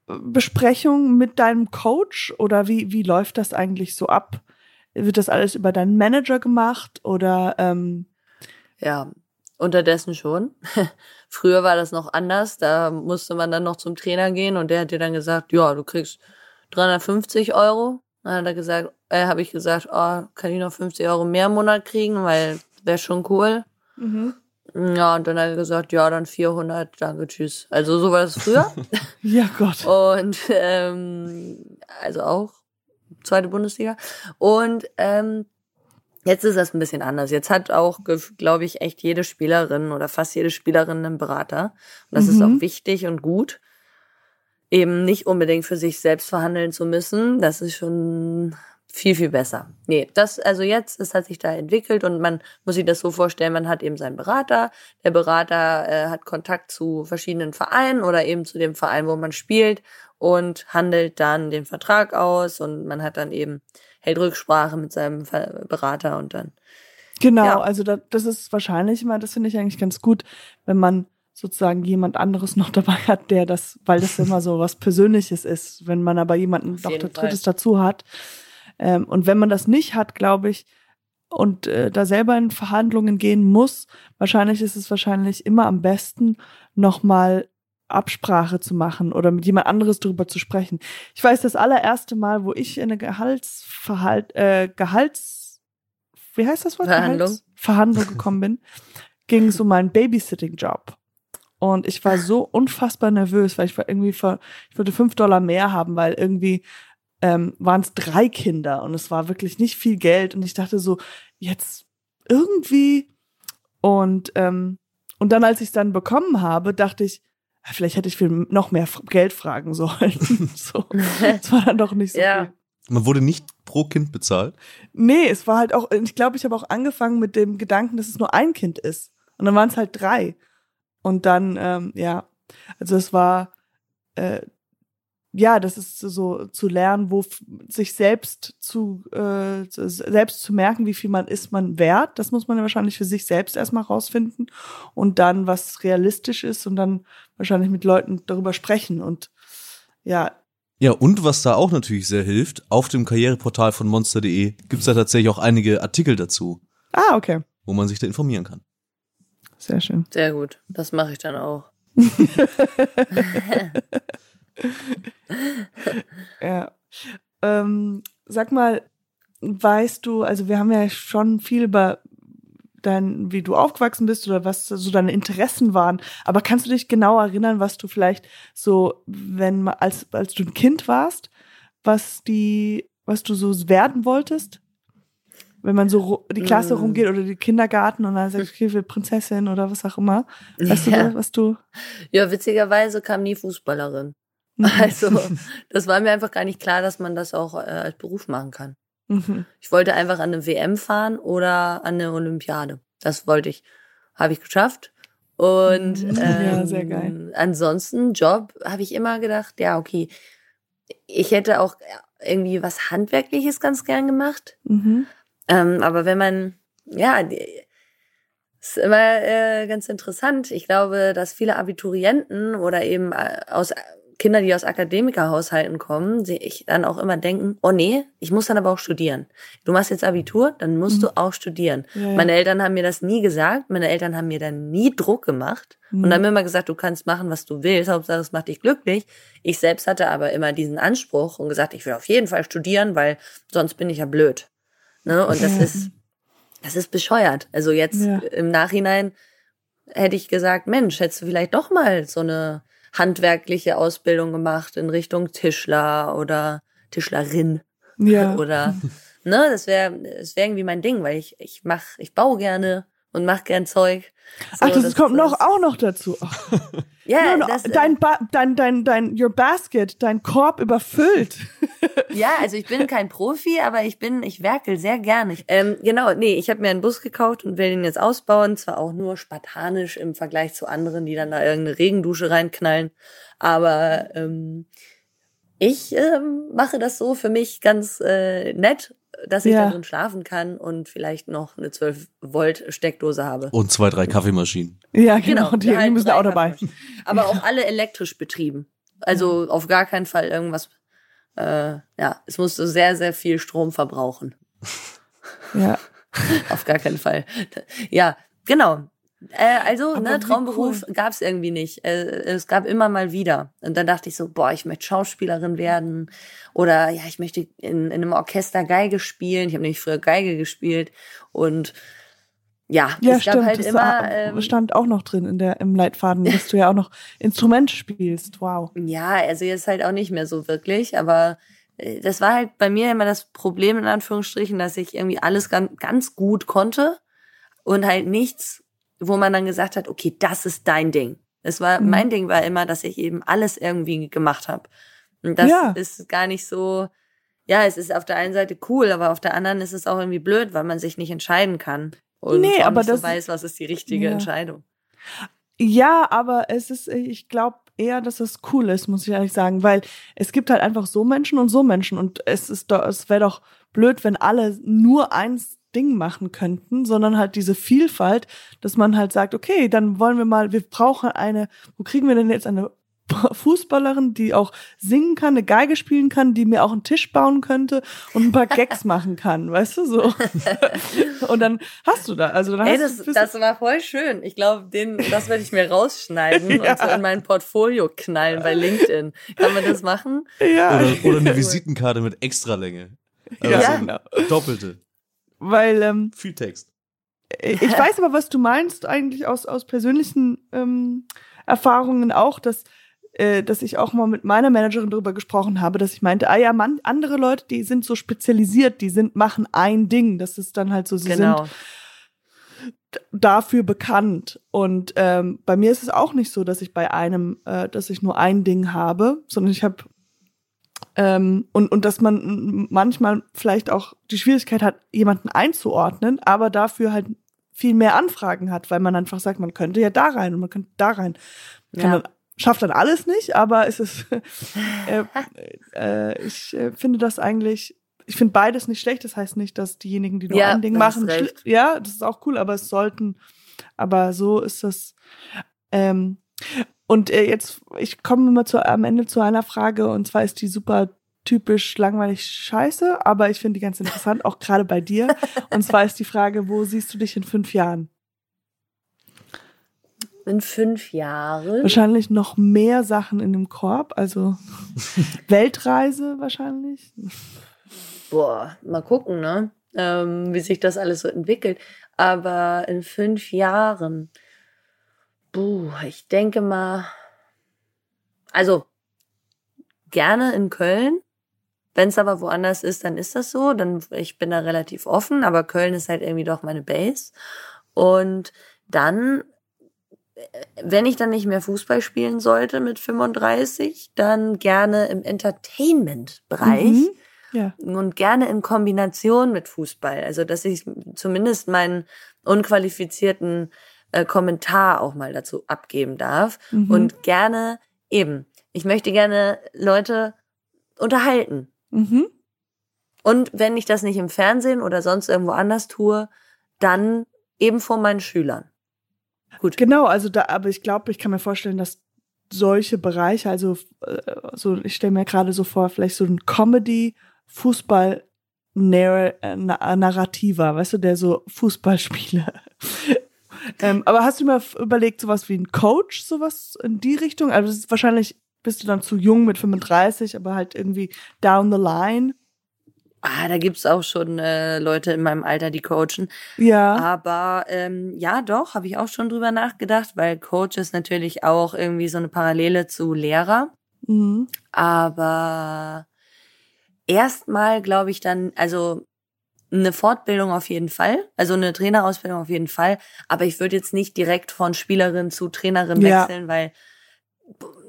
mit deinem Coach oder wie, wie läuft das eigentlich so ab? Wird das alles über deinen Manager gemacht oder ähm, Ja, unterdessen schon. Früher war das noch anders. Da musste man dann noch zum Trainer gehen und der hat dir dann gesagt, ja, du kriegst 350 Euro. Dann hat er gesagt, äh, habe ich gesagt, oh, kann ich noch 50 Euro mehr im Monat kriegen, weil wäre schon cool. Ja, und dann hat er gesagt, ja, dann 400, danke, tschüss. Also so war das früher. ja Gott. Und ähm, also auch zweite Bundesliga. Und ähm, jetzt ist das ein bisschen anders. Jetzt hat auch, glaube ich, echt jede Spielerin oder fast jede Spielerin einen Berater. Und das ist Mhm. auch wichtig und gut. Eben nicht unbedingt für sich selbst verhandeln zu müssen. Das ist schon viel, viel besser. Nee, das, also jetzt, es hat sich da entwickelt und man muss sich das so vorstellen, man hat eben seinen Berater. Der Berater äh, hat Kontakt zu verschiedenen Vereinen oder eben zu dem Verein, wo man spielt und handelt dann den Vertrag aus und man hat dann eben, hält Rücksprache mit seinem Berater und dann, Genau, Ja. also da, das ist wahrscheinlich immer, das finde ich eigentlich ganz gut, wenn man sozusagen jemand anderes noch dabei hat, der das, weil das immer so was Persönliches ist, wenn man aber jemanden Auf noch der Drittes dazu hat. Ähm, und wenn man das nicht hat, glaube ich, und äh, da selber in Verhandlungen gehen muss, wahrscheinlich ist es wahrscheinlich immer am besten, nochmal Absprache zu machen oder mit jemand anderes darüber zu sprechen. Ich weiß, das allererste Mal, wo ich in eine Gehaltsverhalt, äh, Gehalts, wie heißt das Wort? Verhandlung. Gehalts Verhandlung gekommen bin, ging es um meinen Babysitting-Job. Und ich war so unfassbar nervös, weil ich war irgendwie, ver, ich wollte fünf Dollar mehr haben, weil irgendwie ähm, waren es drei Kinder und es war wirklich nicht viel Geld. Und ich dachte so, jetzt irgendwie. Und, ähm, und dann, als ich es dann bekommen habe, dachte ich, vielleicht hätte ich für noch mehr Geld fragen sollen. so. Es war dann doch nicht so Ja. viel. Man wurde nicht pro Kind bezahlt. Nee, es war halt auch, ich glaube, ich habe auch angefangen mit dem Gedanken, dass es nur ein Kind ist. Und dann waren es halt drei. Und dann, ähm, ja, also es war, äh, ja, das ist so zu lernen, wo sich selbst zu, äh, selbst zu merken, wie viel man ist man wert. Das muss man ja wahrscheinlich für sich selbst erstmal rausfinden. Und dann, was realistisch ist und dann wahrscheinlich mit Leuten darüber sprechen. Und ja, Ja, und was da auch natürlich sehr hilft, auf dem Karriereportal von monster.de gibt's da tatsächlich auch einige Artikel dazu, ah, okay. wo man sich da informieren kann. Sehr schön. sehr gut. Das mache ich dann auch. Ja. Ähm, sag mal, weißt du, also wir haben ja schon viel über dein, wie du aufgewachsen bist oder was so deine Interessen waren, aber kannst du dich genau erinnern, was du vielleicht so, wenn als als du ein Kind warst, was die, was du so werden wolltest? Wenn man so die Klasse Mm. rumgeht oder die Kindergarten und dann sagst, okay, ich will Prinzessin oder was auch immer. Weißt du, Ja. da, was du? Ja, witzigerweise kam nie Fußballerin. Also, das war mir einfach gar nicht klar, dass man das auch äh, als Beruf machen kann. Mhm. Ich wollte einfach an eine WM fahren oder an eine Olympiade. Das wollte ich. Habe ich geschafft. Und Mhm. ähm, Ja, sehr geil. ansonsten Job habe ich immer gedacht, ja, okay. Ich hätte auch irgendwie was Handwerkliches ganz gern gemacht. Mhm. Ähm, aber wenn man, ja, ist immer äh, ganz interessant. Ich glaube, dass viele Abiturienten oder eben äh, aus Kinder, die aus Akademikerhaushalten kommen, sehe ich dann auch immer denken, oh nee, ich muss dann aber auch studieren. Du machst jetzt Abitur, dann musst mhm. du auch studieren. Ja, ja. Meine Eltern haben mir das nie gesagt, meine Eltern haben mir dann nie Druck gemacht mhm. und haben immer gesagt, du kannst machen, was du willst, Hauptsache es macht dich glücklich. Ich selbst hatte aber immer diesen Anspruch und gesagt, ich will auf jeden Fall studieren, weil sonst bin ich ja blöd. Ne? Und das ist, das ist bescheuert. Also jetzt im Nachhinein hätte ich gesagt, Mensch, hättest du vielleicht doch mal so eine handwerkliche Ausbildung gemacht in Richtung Tischler oder Tischlerin. Ja. Oder, ne, das wäre das wäre irgendwie mein Ding, weil ich, ich mach, ich baue gerne und mach gern Zeug. So, Ach, das, das kommt noch auch noch dazu. Ja, no, no, das, dein, ba dein, dein, dein, your basket, dein Korb überfüllt. ja, also ich bin kein Profi, aber ich bin, ich werkel sehr gerne. Ähm, genau, nee, ich habe mir einen Bus gekauft und will den jetzt ausbauen. Zwar auch nur spartanisch im Vergleich zu anderen, die dann da irgendeine Regendusche reinknallen. Aber ähm, ich ähm, mache das so für mich ganz äh, nett dass ich ja. da drin schlafen kann und vielleicht noch eine 12 Volt Steckdose habe. Und zwei, drei Kaffeemaschinen. Ja, genau. genau die, die müssen auch dabei. Aber auch alle elektrisch betrieben. Also auf gar keinen Fall irgendwas. Äh, ja, es musste sehr, sehr viel Strom verbrauchen. Ja. auf gar keinen Fall. Ja, genau. Äh, also, Aber ne, Traumberuf cool. gab es irgendwie nicht. Äh, es gab immer mal wieder. Und dann dachte ich so, boah, ich möchte Schauspielerin werden. Oder ja, ich möchte in, in einem Orchester Geige spielen. Ich habe nämlich früher Geige gespielt. Und ja, ja es stimmt, gab halt das immer. Ähm, stand auch noch drin in der, im Leitfaden, dass du ja auch noch Instrumente spielst. Wow. Ja, also jetzt halt auch nicht mehr so wirklich, aber äh, das war halt bei mir immer das Problem, in Anführungsstrichen, dass ich irgendwie alles ganz, ganz gut konnte und halt nichts wo man dann gesagt hat, okay, das ist dein Ding. Es war, mhm. mein Ding war immer, dass ich eben alles irgendwie gemacht habe. Und das ja. ist gar nicht so, ja, es ist auf der einen Seite cool, aber auf der anderen ist es auch irgendwie blöd, weil man sich nicht entscheiden kann. Und nee, aber das, so weiß, was ist die richtige ja. Entscheidung. Ja, aber es ist, ich glaube eher, dass es cool ist, muss ich ehrlich sagen, weil es gibt halt einfach so Menschen und so Menschen und es ist es wäre doch blöd, wenn alle nur eins Ding machen könnten, sondern halt diese Vielfalt, dass man halt sagt, okay, dann wollen wir mal, wir brauchen eine, wo kriegen wir denn jetzt eine Fußballerin, die auch singen kann, eine Geige spielen kann, die mir auch einen Tisch bauen könnte und ein paar Gags machen kann, weißt du so. und dann hast du da, also dann Ey, hast das, das war voll schön. Ich glaube, den, das werde ich mir rausschneiden ja. und so in mein Portfolio knallen bei LinkedIn. Kann man das machen? Ja. Oder, oder eine Visitenkarte mit Extralänge. Also ja, so genau. Doppelte. Weil ähm, viel Text. Ich weiß aber, was du meinst, eigentlich aus, aus persönlichen ähm, Erfahrungen auch, dass, äh, dass ich auch mal mit meiner Managerin darüber gesprochen habe, dass ich meinte, ah ja, man, andere Leute, die sind so spezialisiert, die sind, machen ein Ding. Das ist dann halt so, sie genau. sind dafür bekannt. Und ähm, bei mir ist es auch nicht so, dass ich bei einem, äh, dass ich nur ein Ding habe, sondern ich habe ähm, und, und dass man manchmal vielleicht auch die Schwierigkeit hat, jemanden einzuordnen, aber dafür halt viel mehr Anfragen hat, weil man einfach sagt, man könnte ja da rein und man könnte da rein. Ja. Dann, schafft dann alles nicht, aber es ist, äh, äh, ich äh, finde das eigentlich, ich finde beides nicht schlecht. Das heißt nicht, dass diejenigen, die nur ja, ein Ding machen, ja, das ist auch cool, aber es sollten, aber so ist das. Ähm, und äh, jetzt, ich komme immer zu, am Ende zu einer Frage, und zwar ist die super typisch langweilig scheiße, aber ich finde die ganz interessant, auch gerade bei dir. Und zwar ist die Frage, wo siehst du dich in fünf Jahren? In fünf Jahren? Wahrscheinlich noch mehr Sachen in dem Korb, also Weltreise wahrscheinlich. Boah, mal gucken, ne? Ähm, wie sich das alles so entwickelt. Aber in fünf Jahren Buh, ich denke mal, also gerne in Köln. Wenn es aber woanders ist, dann ist das so. Dann ich bin da relativ offen, aber Köln ist halt irgendwie doch meine Base. Und dann, wenn ich dann nicht mehr Fußball spielen sollte mit 35, dann gerne im Entertainment-Bereich. Mhm. Ja. Und gerne in Kombination mit Fußball. Also, dass ich zumindest meinen unqualifizierten äh, Kommentar auch mal dazu abgeben darf. Mhm. Und gerne eben, ich möchte gerne Leute unterhalten. Mhm. Und wenn ich das nicht im Fernsehen oder sonst irgendwo anders tue, dann eben vor meinen Schülern. Gut. Genau, also da, aber ich glaube, ich kann mir vorstellen, dass solche Bereiche, also äh, so ich stelle mir gerade so vor, vielleicht so ein Comedy, Fußball, Narr äh, weißt du, der so Fußballspiele. Ähm, aber hast du mal überlegt, sowas wie ein Coach, sowas in die Richtung? Also das ist wahrscheinlich bist du dann zu jung mit 35, aber halt irgendwie down the line. Ah, da gibt's auch schon äh, Leute in meinem Alter, die coachen. Ja. Aber ähm, ja, doch, habe ich auch schon drüber nachgedacht, weil Coach ist natürlich auch irgendwie so eine Parallele zu Lehrer. Mhm. Aber erstmal glaube ich dann, also eine Fortbildung auf jeden Fall, also eine Trainerausbildung auf jeden Fall. Aber ich würde jetzt nicht direkt von Spielerin zu Trainerin Ja. wechseln, weil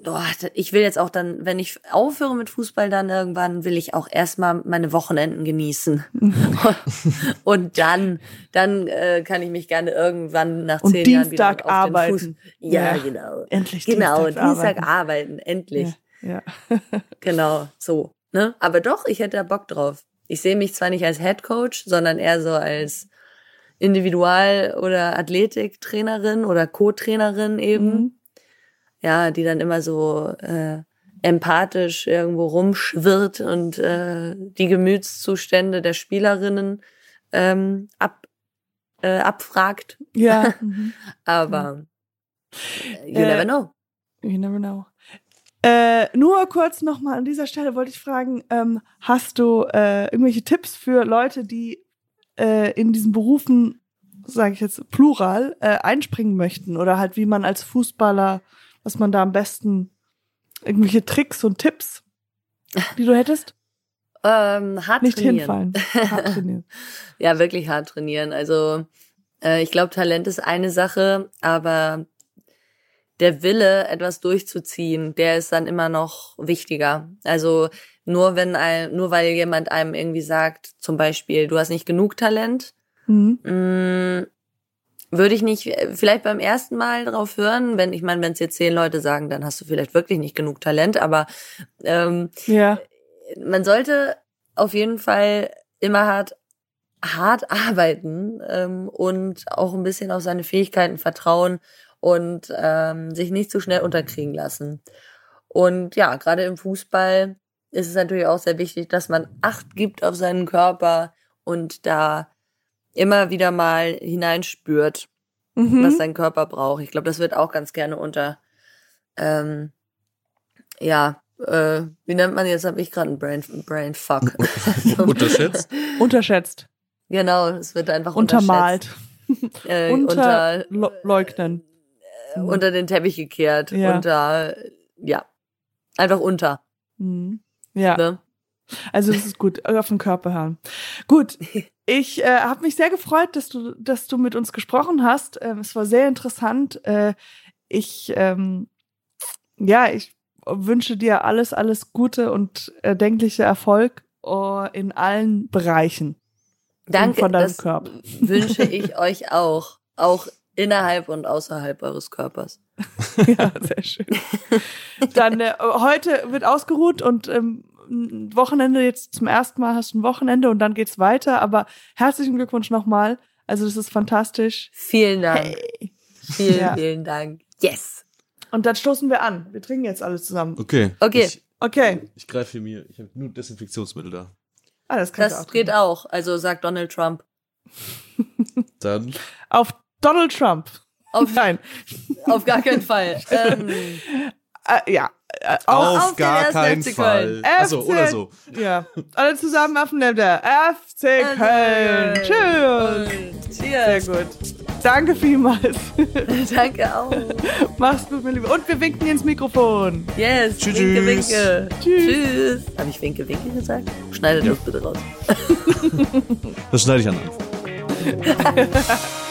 boah, ich will jetzt auch dann, wenn ich aufhöre mit Fußball, dann irgendwann will ich auch erstmal meine Wochenenden genießen. Und dann, dann äh, kann ich mich gerne irgendwann nach Und zehn Jahren wieder Dienstag auf den arbeiten. Fuß. Ja, Ja. genau. Endlich Genau, Dienstag Dienstag arbeiten. arbeiten, endlich. Ja. Genau, so. Ne? Aber doch, ich hätte da Bock drauf. Ich sehe mich zwar nicht als Head Coach, sondern eher so als Individual- oder Athletiktrainerin oder Co-Trainerin eben. Mhm. Ja, die dann immer so äh, empathisch irgendwo rumschwirrt und äh, die Gemütszustände der Spielerinnen ähm, ab, äh, abfragt. Ja. Mhm. Aber äh, you Äh, never know. You never know. Äh, nur kurz nochmal an dieser Stelle wollte ich fragen, ähm, hast du äh, irgendwelche Tipps für Leute, die äh, in diesen Berufen, sage ich jetzt plural, äh, einspringen möchten oder halt wie man als Fußballer, was man da am besten, irgendwelche Tricks und Tipps, die du hättest? Ähm, hart Nicht trainieren. hinfallen. Hart trainieren. Ja, wirklich hart trainieren. Also äh, ich glaube, Talent ist eine Sache, aber der Wille, etwas durchzuziehen, der ist dann immer noch wichtiger. Also nur wenn ein, nur weil jemand einem irgendwie sagt, zum Beispiel, du hast nicht genug Talent, Mhm. mh, würde ich nicht vielleicht beim ersten Mal drauf hören, wenn ich meine, wenn es jetzt zehn Leute sagen, dann hast du vielleicht wirklich nicht genug Talent, aber ähm, Ja. man sollte auf jeden Fall immer hart, hart arbeiten ähm, und auch ein bisschen auf seine Fähigkeiten vertrauen und ähm, sich nicht zu schnell unterkriegen lassen. Und ja, gerade im Fußball ist es natürlich auch sehr wichtig, dass man Acht gibt auf seinen Körper und da immer wieder mal hineinspürt, Mhm. was sein Körper braucht. Ich glaube, das wird auch ganz gerne unter, ähm, ja, äh, wie nennt man jetzt, habe ich gerade einen Brain, Brain Fuck. Unterschätzt? Unterschätzt, genau, es wird einfach untermalt, unterschätzt, äh, unter, unterleugnen. Äh, unter den Teppich gekehrt, Ja. unter, ja, einfach unter. Mhm. Ja. Ne? Also das ist gut, auf den Körper hören. Gut, ich äh, habe mich sehr gefreut, dass du, dass du mit uns gesprochen hast. Ähm, es war sehr interessant. Äh, ich, ähm, ja, ich wünsche dir alles, alles Gute und erdenkliche Erfolg äh, in allen Bereichen Danke, von deinem das Körper. wünsche ich euch auch, auch innerhalb und außerhalb eures Körpers. ja, sehr schön. Dann äh, heute wird ausgeruht und ähm, ein Wochenende jetzt zum ersten Mal hast du ein Wochenende und dann geht's weiter. Aber herzlichen Glückwunsch nochmal. Also das ist fantastisch. Vielen Dank. Hey. Vielen, Ja. vielen Dank. Yes. Und dann stoßen wir an. Wir trinken jetzt alles zusammen. Okay. Okay. Ich, Okay. ich greife mir, ich habe nur Desinfektionsmittel da. Ah, das kannst du Das auch geht auch. Also sagt Donald Trump. Dann Auf Donald Trump. Auf, Nein. auf gar keinen Fall. ähm, Äh, ja. Äh, auf, gar keinen FC Fall. Köln. Achso, FC oder so. Ja. Alle zusammen auf dem Länder. FC Köln. Tschüss. Und Sehr cheers. gut. Danke vielmals. Danke auch. Mach's gut, mein Lieber. Und wir winken ins Mikrofon. Yes. Tschüss. Winke, winke. Tschüss. Tschüss. Habe ich winke, winke gesagt? Schneidet das bitte raus. Das schneide ich an